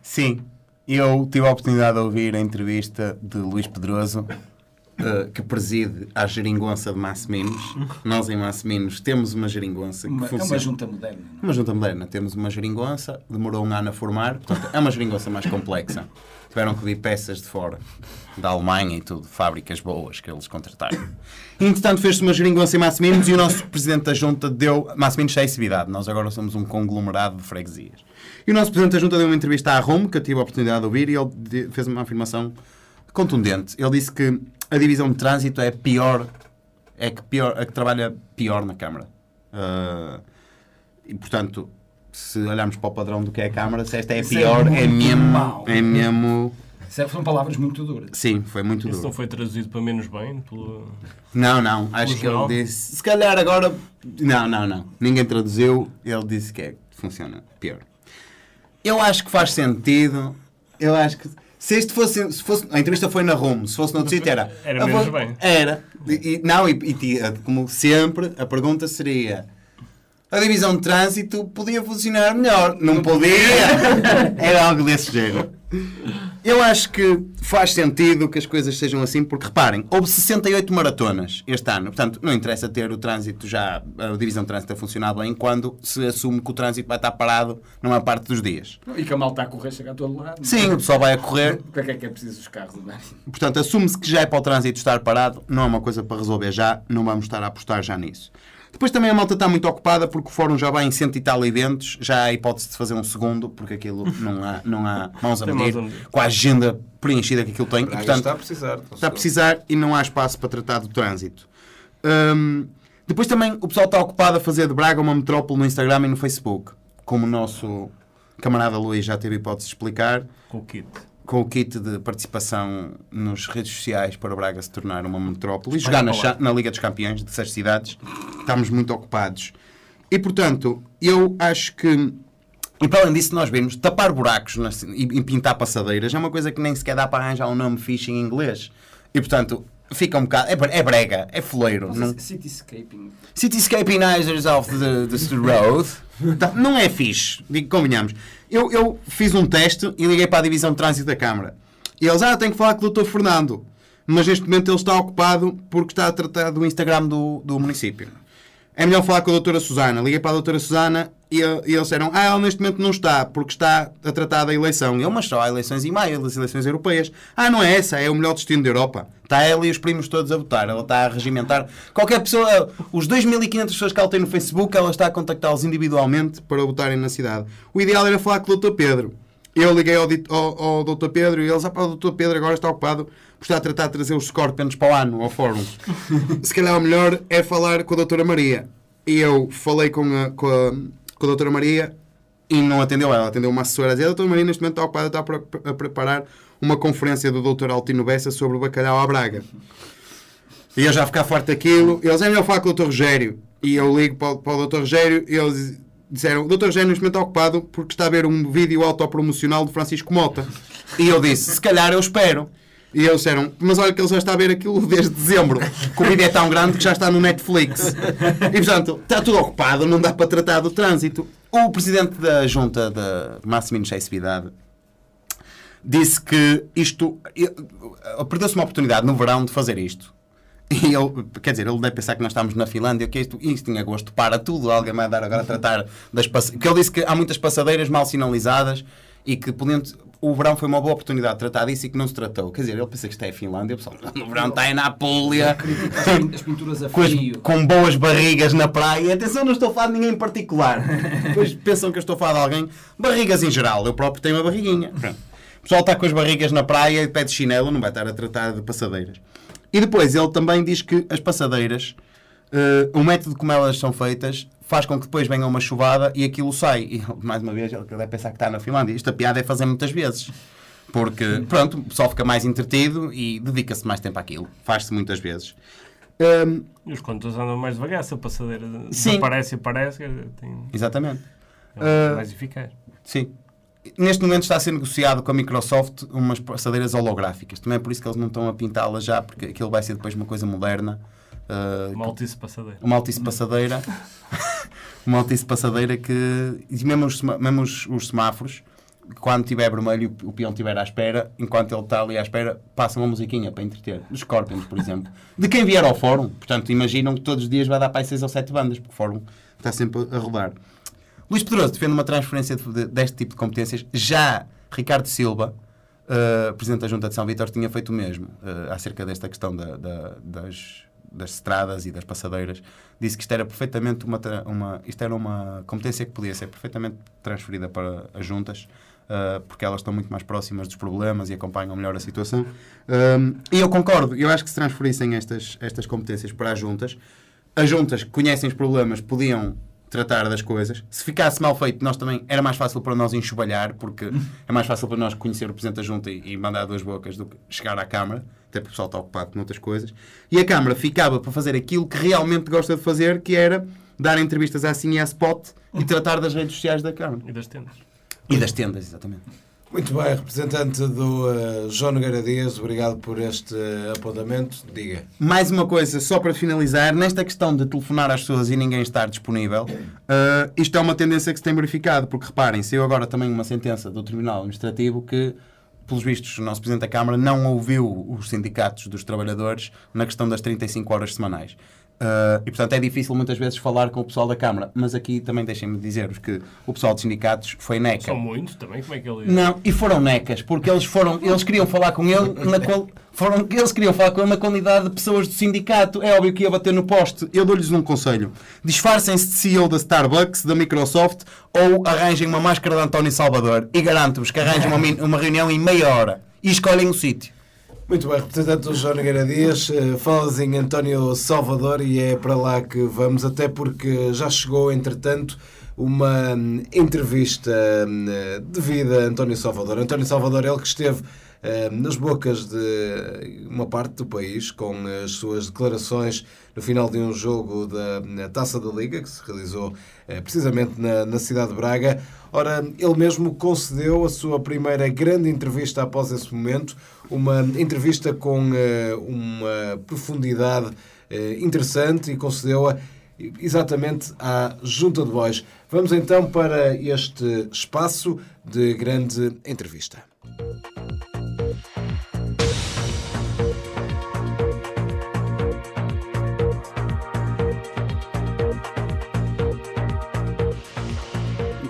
Speaker 4: Sim, eu tive a oportunidade de ouvir a entrevista de Luís Pedroso, eh, que preside a geringonça de Massiminos. Nós em Massiminos temos uma geringonça que
Speaker 6: Uma- é
Speaker 4: funciona.
Speaker 6: uma junta moderna. não é?
Speaker 4: Uma junta moderna. Temos uma geringonça, demorou um ano a formar, portanto é uma geringonça mais complexa. Tiveram que vir peças de fora, da Alemanha e tudo, fábricas boas que eles contrataram. E, entretanto, fez-se uma geringonça em Massiminos e o nosso presidente da junta deu. Massiminos é a cidade, nós agora somos um conglomerado de freguesias. E o nosso presidente da junta deu uma entrevista à ROM, que eu tive a oportunidade de ouvir, e ele fez uma afirmação contundente. Ele disse que a divisão de trânsito é pior, é que pior, a que trabalha pior na Câmara. Ah, e portanto, se olharmos para o padrão do que é a Câmara, se esta é
Speaker 6: Isso é
Speaker 4: pior, é,
Speaker 6: muito
Speaker 4: mesmo.
Speaker 6: mau.
Speaker 4: É mesmo.
Speaker 6: Isso São palavras muito duras.
Speaker 4: Sim, foi muito
Speaker 7: Isso
Speaker 4: duro.
Speaker 7: não foi traduzido para menos bem? Pelo...
Speaker 4: Não, não, acho que ele disse. Se calhar agora. Não, não, não. Ninguém traduziu, ele disse que é, funciona pior. Eu acho que faz sentido. Eu acho que. Se isto fosse, se fosse. A entrevista foi na Rome, se fosse no outro sítio era.
Speaker 7: Era
Speaker 4: "Ah,
Speaker 7: menos
Speaker 4: vou-"
Speaker 7: bem.
Speaker 4: Era. E, não, e, e tinha- como sempre, a pergunta seria. A divisão de trânsito podia funcionar melhor. Não podia! Era algo desse género. Eu acho que faz sentido que as coisas sejam assim, porque reparem, houve 68 maratonas este ano. Portanto, não interessa ter o trânsito já, a divisão de trânsito a funcionar bem, quando se assume que o trânsito vai estar parado numa parte dos dias.
Speaker 6: E que a malta a correr chega a todo lado.
Speaker 4: Sim, o pessoal vai a correr,
Speaker 6: Para que é que é preciso os carros?
Speaker 4: Portanto, assume-se que já é para o trânsito estar parado, não é uma coisa para resolver já, não vamos estar a apostar já nisso. Depois também a malta está muito ocupada porque o fórum já vai em cento e tal eventos, já há a hipótese de fazer um segundo, porque aquilo não há, não há mãos a medir, com a agenda preenchida que aquilo tem. E, portanto,
Speaker 3: está a precisar.
Speaker 4: está a precisar e não há espaço para tratar do trânsito. Hum, depois também o pessoal está ocupado a fazer de Braga uma metrópole no Instagram e no Facebook, como o nosso camarada Luís já teve hipótese de explicar
Speaker 7: Com o kit.
Speaker 4: Com o kit de participação nas redes sociais para Braga se tornar uma metrópole e jogar na, na Liga dos Campeões de seis cidades. Estamos muito ocupados. E, portanto, eu acho que... E para além disso, nós vimos tapar buracos nas- e, e pintar passadeiras é uma coisa que nem sequer dá para arranjar um nome fixe em inglês. E, portanto, fica um bocado... É, é brega, é foleiro. Não,
Speaker 6: Cityscaping.
Speaker 4: Cityscapinizers of the, the road. Tá, Não é fixe, digo, convenhamos. Eu, eu fiz um teste e liguei para a divisão de trânsito da Câmara. E eles, ah, tenho que falar com o Dr. Fernando. Mas neste momento ele está ocupado porque está a tratar do Instagram do, do município. É melhor falar com a doutora Susana. Liguei para a doutora Susana e, e eles disseram, ah, ela neste momento não está porque está a tratar da eleição. E eu, mas só há eleições em maio, das eleições europeias. Ah, não é essa, é o melhor destino da Europa. Está ela e os primos todos a votar. Ela está a regimentar. Qualquer pessoa, os 2.500 pessoas que ela tem no Facebook, ela está a contactá-los individualmente para votarem na cidade. O ideal era falar com o Dr. Pedro. Eu liguei ao, ao, ao Dr. Pedro e eles, ah, pá, o Dr. Pedro agora está ocupado por estar a tratar de trazer os Scorpions para o ano, ao fórum. Se calhar o melhor é falar com a Doutora Maria. E eu falei com a, com a, com a Doutora Maria e não atendeu ela, atendeu uma assessora a dizer, a Doutora Maria neste momento está ocupada, está a, pre- a preparar uma conferência do Dr. Altino Bessa sobre o bacalhau à Braga. E eu já ficar forte daquilo, eles é melhor falar com o Dr. Rogério. E eu ligo para, o- para o Dr. Rogério e eles disseram: o Dr. Rogério neste momento está ocupado porque está a ver um vídeo autopromocional de Francisco Mota. E eu disse: se calhar eu espero. E eles disseram: mas olha que ele já está a ver aquilo desde dezembro. Que o vídeo é tão grande que já está no Netflix. E portanto, está tudo ocupado, não dá para tratar do trânsito. O presidente da junta da Massimino Cheicevidade disse que isto. Perdeu-se uma oportunidade no verão de fazer isto. E ele, quer dizer, ele deve pensar que nós estamos na Finlândia, que isto, isto em agosto para tudo, alguém vai dar agora a tratar das passadeiras. Porque ele disse que há muitas passadeiras mal sinalizadas e que podiam, o verão foi uma boa oportunidade de tratar disso e que não se tratou. Quer dizer, ele pensa que isto é a Finlândia, pessoal, no verão está em Apulia,
Speaker 6: As pinturas a
Speaker 4: com, as-
Speaker 6: frio.
Speaker 4: com boas barrigas na praia. Atenção, não estou a falar de ninguém em particular. Depois pensam que eu estou a falar de alguém. Barrigas em geral, eu próprio tenho uma barriguinha. O pessoal está com as barrigas na praia e pede chinelo, não vai estar a tratar de passadeiras. E depois ele também diz que as passadeiras, eh, o método como elas são feitas, faz com que depois venha uma chuvada e aquilo sai. E mais uma vez ele deve pensar que está na Finlândia. Isto a piada é fazer muitas vezes. Porque, pronto, o pessoal fica mais entretido e dedica-se mais tempo àquilo. Faz-se muitas vezes. Hum,
Speaker 7: E os condutores andam mais devagar, se a passadeira
Speaker 4: Sim.
Speaker 7: aparece e aparece, tem,
Speaker 4: exatamente.
Speaker 7: é mais eficaz.
Speaker 4: Sim. Neste momento está a ser negociado com a Microsoft umas passadeiras holográficas. Também é por isso que eles não estão a pintá-las já, porque aquilo vai ser depois uma coisa moderna. Ah,
Speaker 7: Uma altice passadeira.
Speaker 4: uma altice passadeira. uma altice passadeira que. E mesmo os, mesmo os, os semáforos, quando tiver vermelho e o peão estiver à espera, enquanto ele está ali à espera, passa uma musiquinha para entreter. Dos Scorpions, por exemplo. De quem vier ao fórum. Portanto, imaginam que todos os dias vai dar para aí 6 ou 7 bandas, porque o fórum está sempre a rodar. Luís Pedroso defende uma transferência de- de- deste tipo de competências. Já Ricardo Silva, eh, Presidente da Junta de São Vítor, tinha feito o mesmo eh, acerca desta questão da- da- das, das estradas e das passadeiras. Disse que isto era perfeitamente uma, uma, isto era uma competência que podia ser perfeitamente transferida para as juntas, eh, porque elas estão muito mais próximas dos problemas e acompanham melhor a situação. Um, e eu concordo, eu acho que se transferissem estas, estas competências para as juntas, as juntas que conhecem os problemas podiam tratar das coisas. Se ficasse mal feito, nós também era mais fácil para nós enxovalhar, porque é mais fácil para nós conhecer o Presidente da Junta e, e mandar duas bocas do que chegar à Câmara, até porque o pessoal está ocupado com outras coisas. E a Câmara ficava para fazer aquilo que realmente gosta de fazer, que era dar entrevistas assim e à spot e tratar das redes sociais da Câmara.
Speaker 7: E das tendas.
Speaker 4: E das tendas, exatamente.
Speaker 3: Muito bem, representante do eh, João Nogueira Dias, obrigado por este eh, apontamento. Diga.
Speaker 4: Mais uma coisa, só para finalizar, nesta questão de telefonar às pessoas e ninguém estar disponível, eh, isto é uma tendência que se tem verificado, porque reparem, saiu agora também uma sentença do Tribunal Administrativo que, pelos vistos, o nosso Presidente da Câmara não ouviu os sindicatos dos trabalhadores na questão das 35 horas semanais. Eh, e portanto é difícil muitas vezes falar com o pessoal da Câmara, mas aqui também deixem-me dizer-vos que o pessoal dos sindicatos foi neca.
Speaker 7: São muitos também, como é que ele...
Speaker 4: Não, e foram necas, porque eles foram, eles queriam falar com ele na qual, foram, eles queriam falar com ele na qualidade de pessoas do sindicato. É óbvio que ia bater no poste. Eu dou-lhes um conselho: disfarcem-se de CEO da Starbucks, da Microsoft, ou arranjem uma máscara de António Salvador. E garanto-vos que arranjem uma, uma reunião em meia hora e escolhem o sítio.
Speaker 3: Muito bem, representante do João Nogueira Dias, eh, falas em António Salvador e é para lá que vamos, até porque já chegou, entretanto, uma hum, entrevista hum, devida a António Salvador. António Salvador, ele que esteve eh, nas bocas de uma parte do país com as suas declarações no final de um jogo da Taça da Liga, que se realizou eh, precisamente na, na cidade de Braga. Ora, ele mesmo concedeu a sua primeira grande entrevista após esse momento, uma entrevista com eh, uma profundidade eh, interessante e concedeu-a exatamente à Junta de Bois. Vamos então para este espaço de grande entrevista.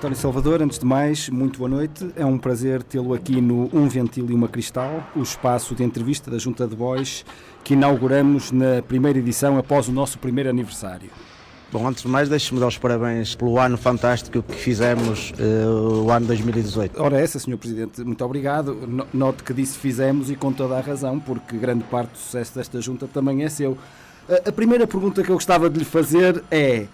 Speaker 10: António Salvador, antes de mais, muito boa noite. É um prazer tê-lo aqui no Um Ventil e uma Cristal, o espaço de entrevista da Junta de Bois que inauguramos na primeira edição após o nosso primeiro aniversário.
Speaker 11: Bom, antes de mais, deixe-me dar os parabéns pelo ano fantástico que fizemos eh, o ano 2018.
Speaker 6: Ora, essa, Sr. Presidente, muito obrigado. No- Note que disse fizemos e com toda a razão, porque grande parte do sucesso desta junta também é seu. A- A primeira pergunta que eu gostava de lhe fazer é: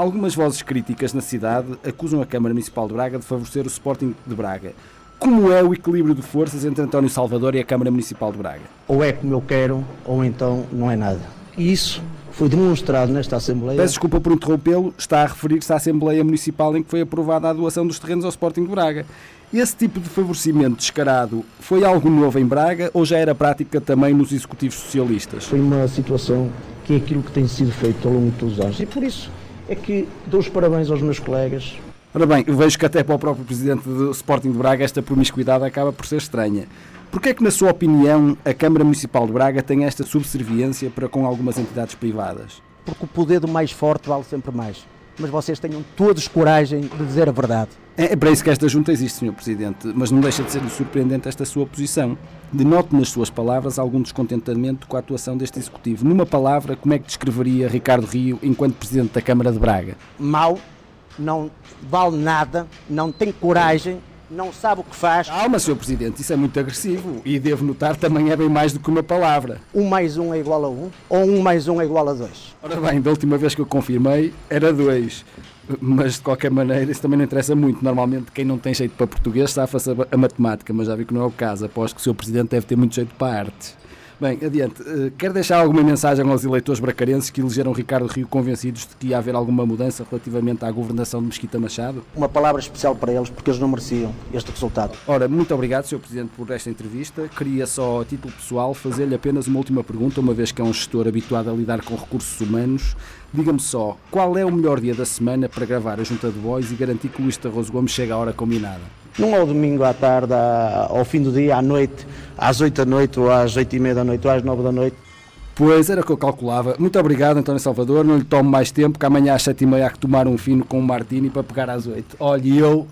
Speaker 6: algumas vozes críticas na cidade acusam a Câmara Municipal de Braga de favorecer o Sporting de Braga. Como é o equilíbrio de forças entre António Salvador e a Câmara Municipal de Braga?
Speaker 11: Ou é como eu quero, ou então não é nada. E isso foi demonstrado nesta Assembleia.
Speaker 6: Peço desculpa por interrompê-lo, está a referir-se à Assembleia Municipal em que foi aprovada a doação dos terrenos ao Sporting de Braga. Esse tipo de favorecimento descarado foi algo novo em Braga ou já era prática também nos executivos socialistas?
Speaker 11: Foi uma situação que é aquilo que tem sido feito ao longo de todos os anos. E por isso é que dou os parabéns aos meus colegas.
Speaker 6: Ora bem, eu vejo que até para o próprio presidente do Sporting de Braga esta promiscuidade acaba por ser estranha. Porquê é que, na sua opinião, a Câmara Municipal de Braga tem esta subserviência para com algumas entidades privadas?
Speaker 11: Porque o poder do mais forte vale sempre mais. Mas vocês tenham todos coragem de dizer a verdade.
Speaker 6: É é para isso que esta junta existe, Sr. Presidente, mas não deixa de ser surpreendente esta sua posição. Denote nas suas palavras algum descontentamento com a atuação deste Executivo. Numa palavra, como é que descreveria Ricardo Rio enquanto Presidente da Câmara de Braga?
Speaker 11: Mau, não vale nada, não tem coragem, não sabe o que faz.
Speaker 6: Calma, Sr. Presidente, isso é muito agressivo e devo notar também é bem mais do que uma palavra.
Speaker 11: Um mais um é igual a um, ou um mais um é igual a dois.
Speaker 6: Ora bem, da última vez que eu confirmei era dois. Mas de qualquer maneira isso também não interessa muito. Normalmente quem não tem jeito para português safa-se a, a matemática, mas já vi que não é o caso. Aposto que o Sr. Presidente deve ter muito jeito para a arte. Bem, adiante. Eh, Quer deixar alguma mensagem aos eleitores bracarenses que elegeram Ricardo Rio convencidos de que ia haver alguma mudança relativamente à governação de Mesquita Machado?
Speaker 11: Uma palavra especial para eles, porque eles não mereciam este resultado.
Speaker 6: Ora, muito obrigado, Sr. Presidente, por esta entrevista. Queria só, a título pessoal, fazer-lhe apenas uma última pergunta, uma vez que é um gestor habituado a lidar com recursos humanos. Diga-me só, qual é o melhor dia da semana para gravar a Junta de Boys e garantir que o Luís Tarroso Gomes chega à hora combinada?
Speaker 11: Não ao domingo à tarde, ao fim do dia, à noite, às 8 da noite, ou às 8 e meia da noite, ou às 9 da noite.
Speaker 6: Pois, era o que eu calculava. Muito obrigado, António Salvador. Não lhe tomo mais tempo, que amanhã às sete e meia há que tomar um fino com o Martini para pegar às oito. Olha, e eu...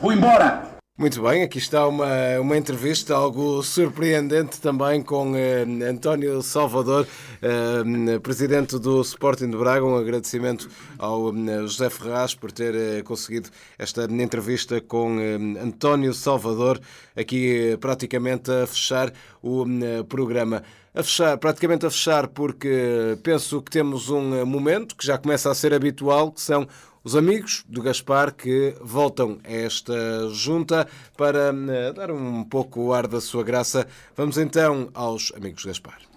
Speaker 3: Vou embora! Muito bem, aqui está uma, uma entrevista algo surpreendente também com eh, António Salvador, eh, presidente do Sporting de Braga. Um agradecimento ao eh, José Ferraz por ter eh, conseguido esta entrevista com eh, António Salvador, aqui eh, praticamente a fechar o programa. A fechar, praticamente a fechar, porque penso que temos um momento que já começa a ser habitual, que são os amigos do Gaspar que voltam a esta junta para eh, dar um pouco o ar da sua graça. Vamos então aos amigos Gaspar.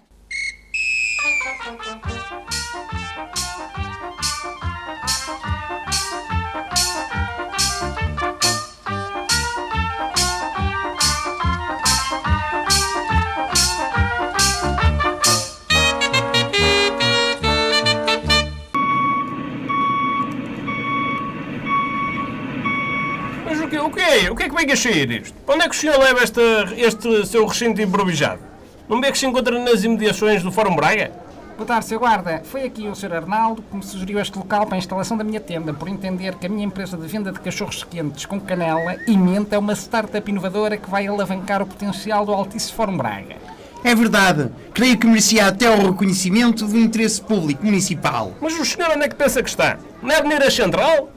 Speaker 7: É? O que é que vem a sair isto? Para onde é que o senhor leva esta, este seu recinto improvisado? Não vê que se encontra nas imediações do Fórum Braga?
Speaker 12: Boa tarde, Sr. Guarda. Foi aqui o Sr. Arnaldo que me sugeriu este local para a instalação da minha tenda, por entender que a minha empresa de venda de cachorros quentes com canela e menta é uma startup inovadora que vai alavancar o potencial do Altice Fórum Braga.
Speaker 4: É verdade. Creio que merecia até o reconhecimento do interesse público municipal.
Speaker 7: Mas o senhor onde é que pensa que está? Na Avenida Central?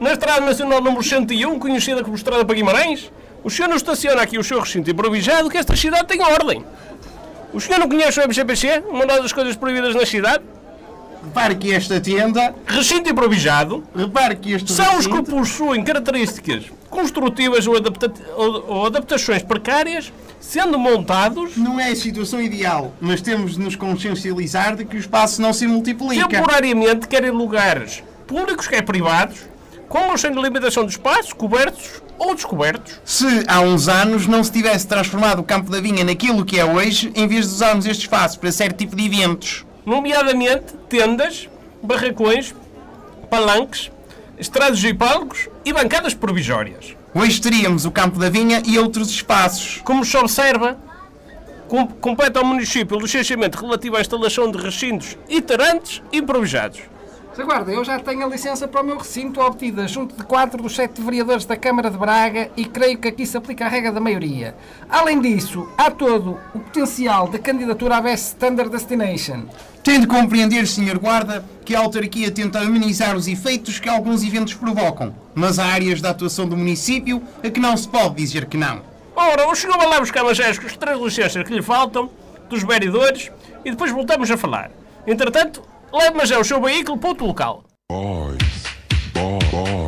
Speaker 7: Na Estrada Nacional número 101, conhecida como Estrada para Guimarães? O senhor não estaciona aqui o seu recinto improvisado que esta cidade tem ordem. O senhor não conhece o MCPC? Uma das coisas proibidas na cidade?
Speaker 4: Repare que esta tenda.
Speaker 7: Recinto improvisado.
Speaker 4: Repare que este.
Speaker 7: São os que
Speaker 4: recinto-
Speaker 7: possuem características construtivas ou, adapta- ou- adaptações precárias, sendo montados.
Speaker 4: Não é a situação ideal, mas temos de nos consciencializar de que o espaço não se multiplica.
Speaker 7: temporariamente, quer em lugares públicos, quer privados, com ou sem limitação de espaços, cobertos ou descobertos.
Speaker 4: Se há uns anos não se tivesse transformado o Campo da Vinha naquilo que é hoje, em vez de usarmos este espaço para certo tipo de eventos.
Speaker 7: Nomeadamente tendas, barracões, palanques, estrados e palcos e bancadas provisórias.
Speaker 4: Hoje teríamos o Campo da Vinha e outros espaços.
Speaker 7: Como se observa, com- compete ao município o licenciamento relativo à instalação de recintos itinerantes improvisados.
Speaker 6: Sr. Guarda, eu já tenho a licença para o meu recinto obtida junto de quatro dos sete vereadores da Câmara de Braga e creio que aqui se aplica a regra da maioria. Além disso, há todo o potencial de candidatura à Best Standard Destination.
Speaker 4: Tem de compreender, Sr. Guarda, que a autarquia tenta amenizar os efeitos que alguns eventos provocam, mas há áreas da atuação do município a que não se pode dizer que não.
Speaker 7: Ora, o senhor vai lá buscar as as três licenças que lhe faltam, dos vereadores, e depois voltamos a falar. Entretanto, Leve, mas é o seu veículo para local.
Speaker 1: Boys. Boys.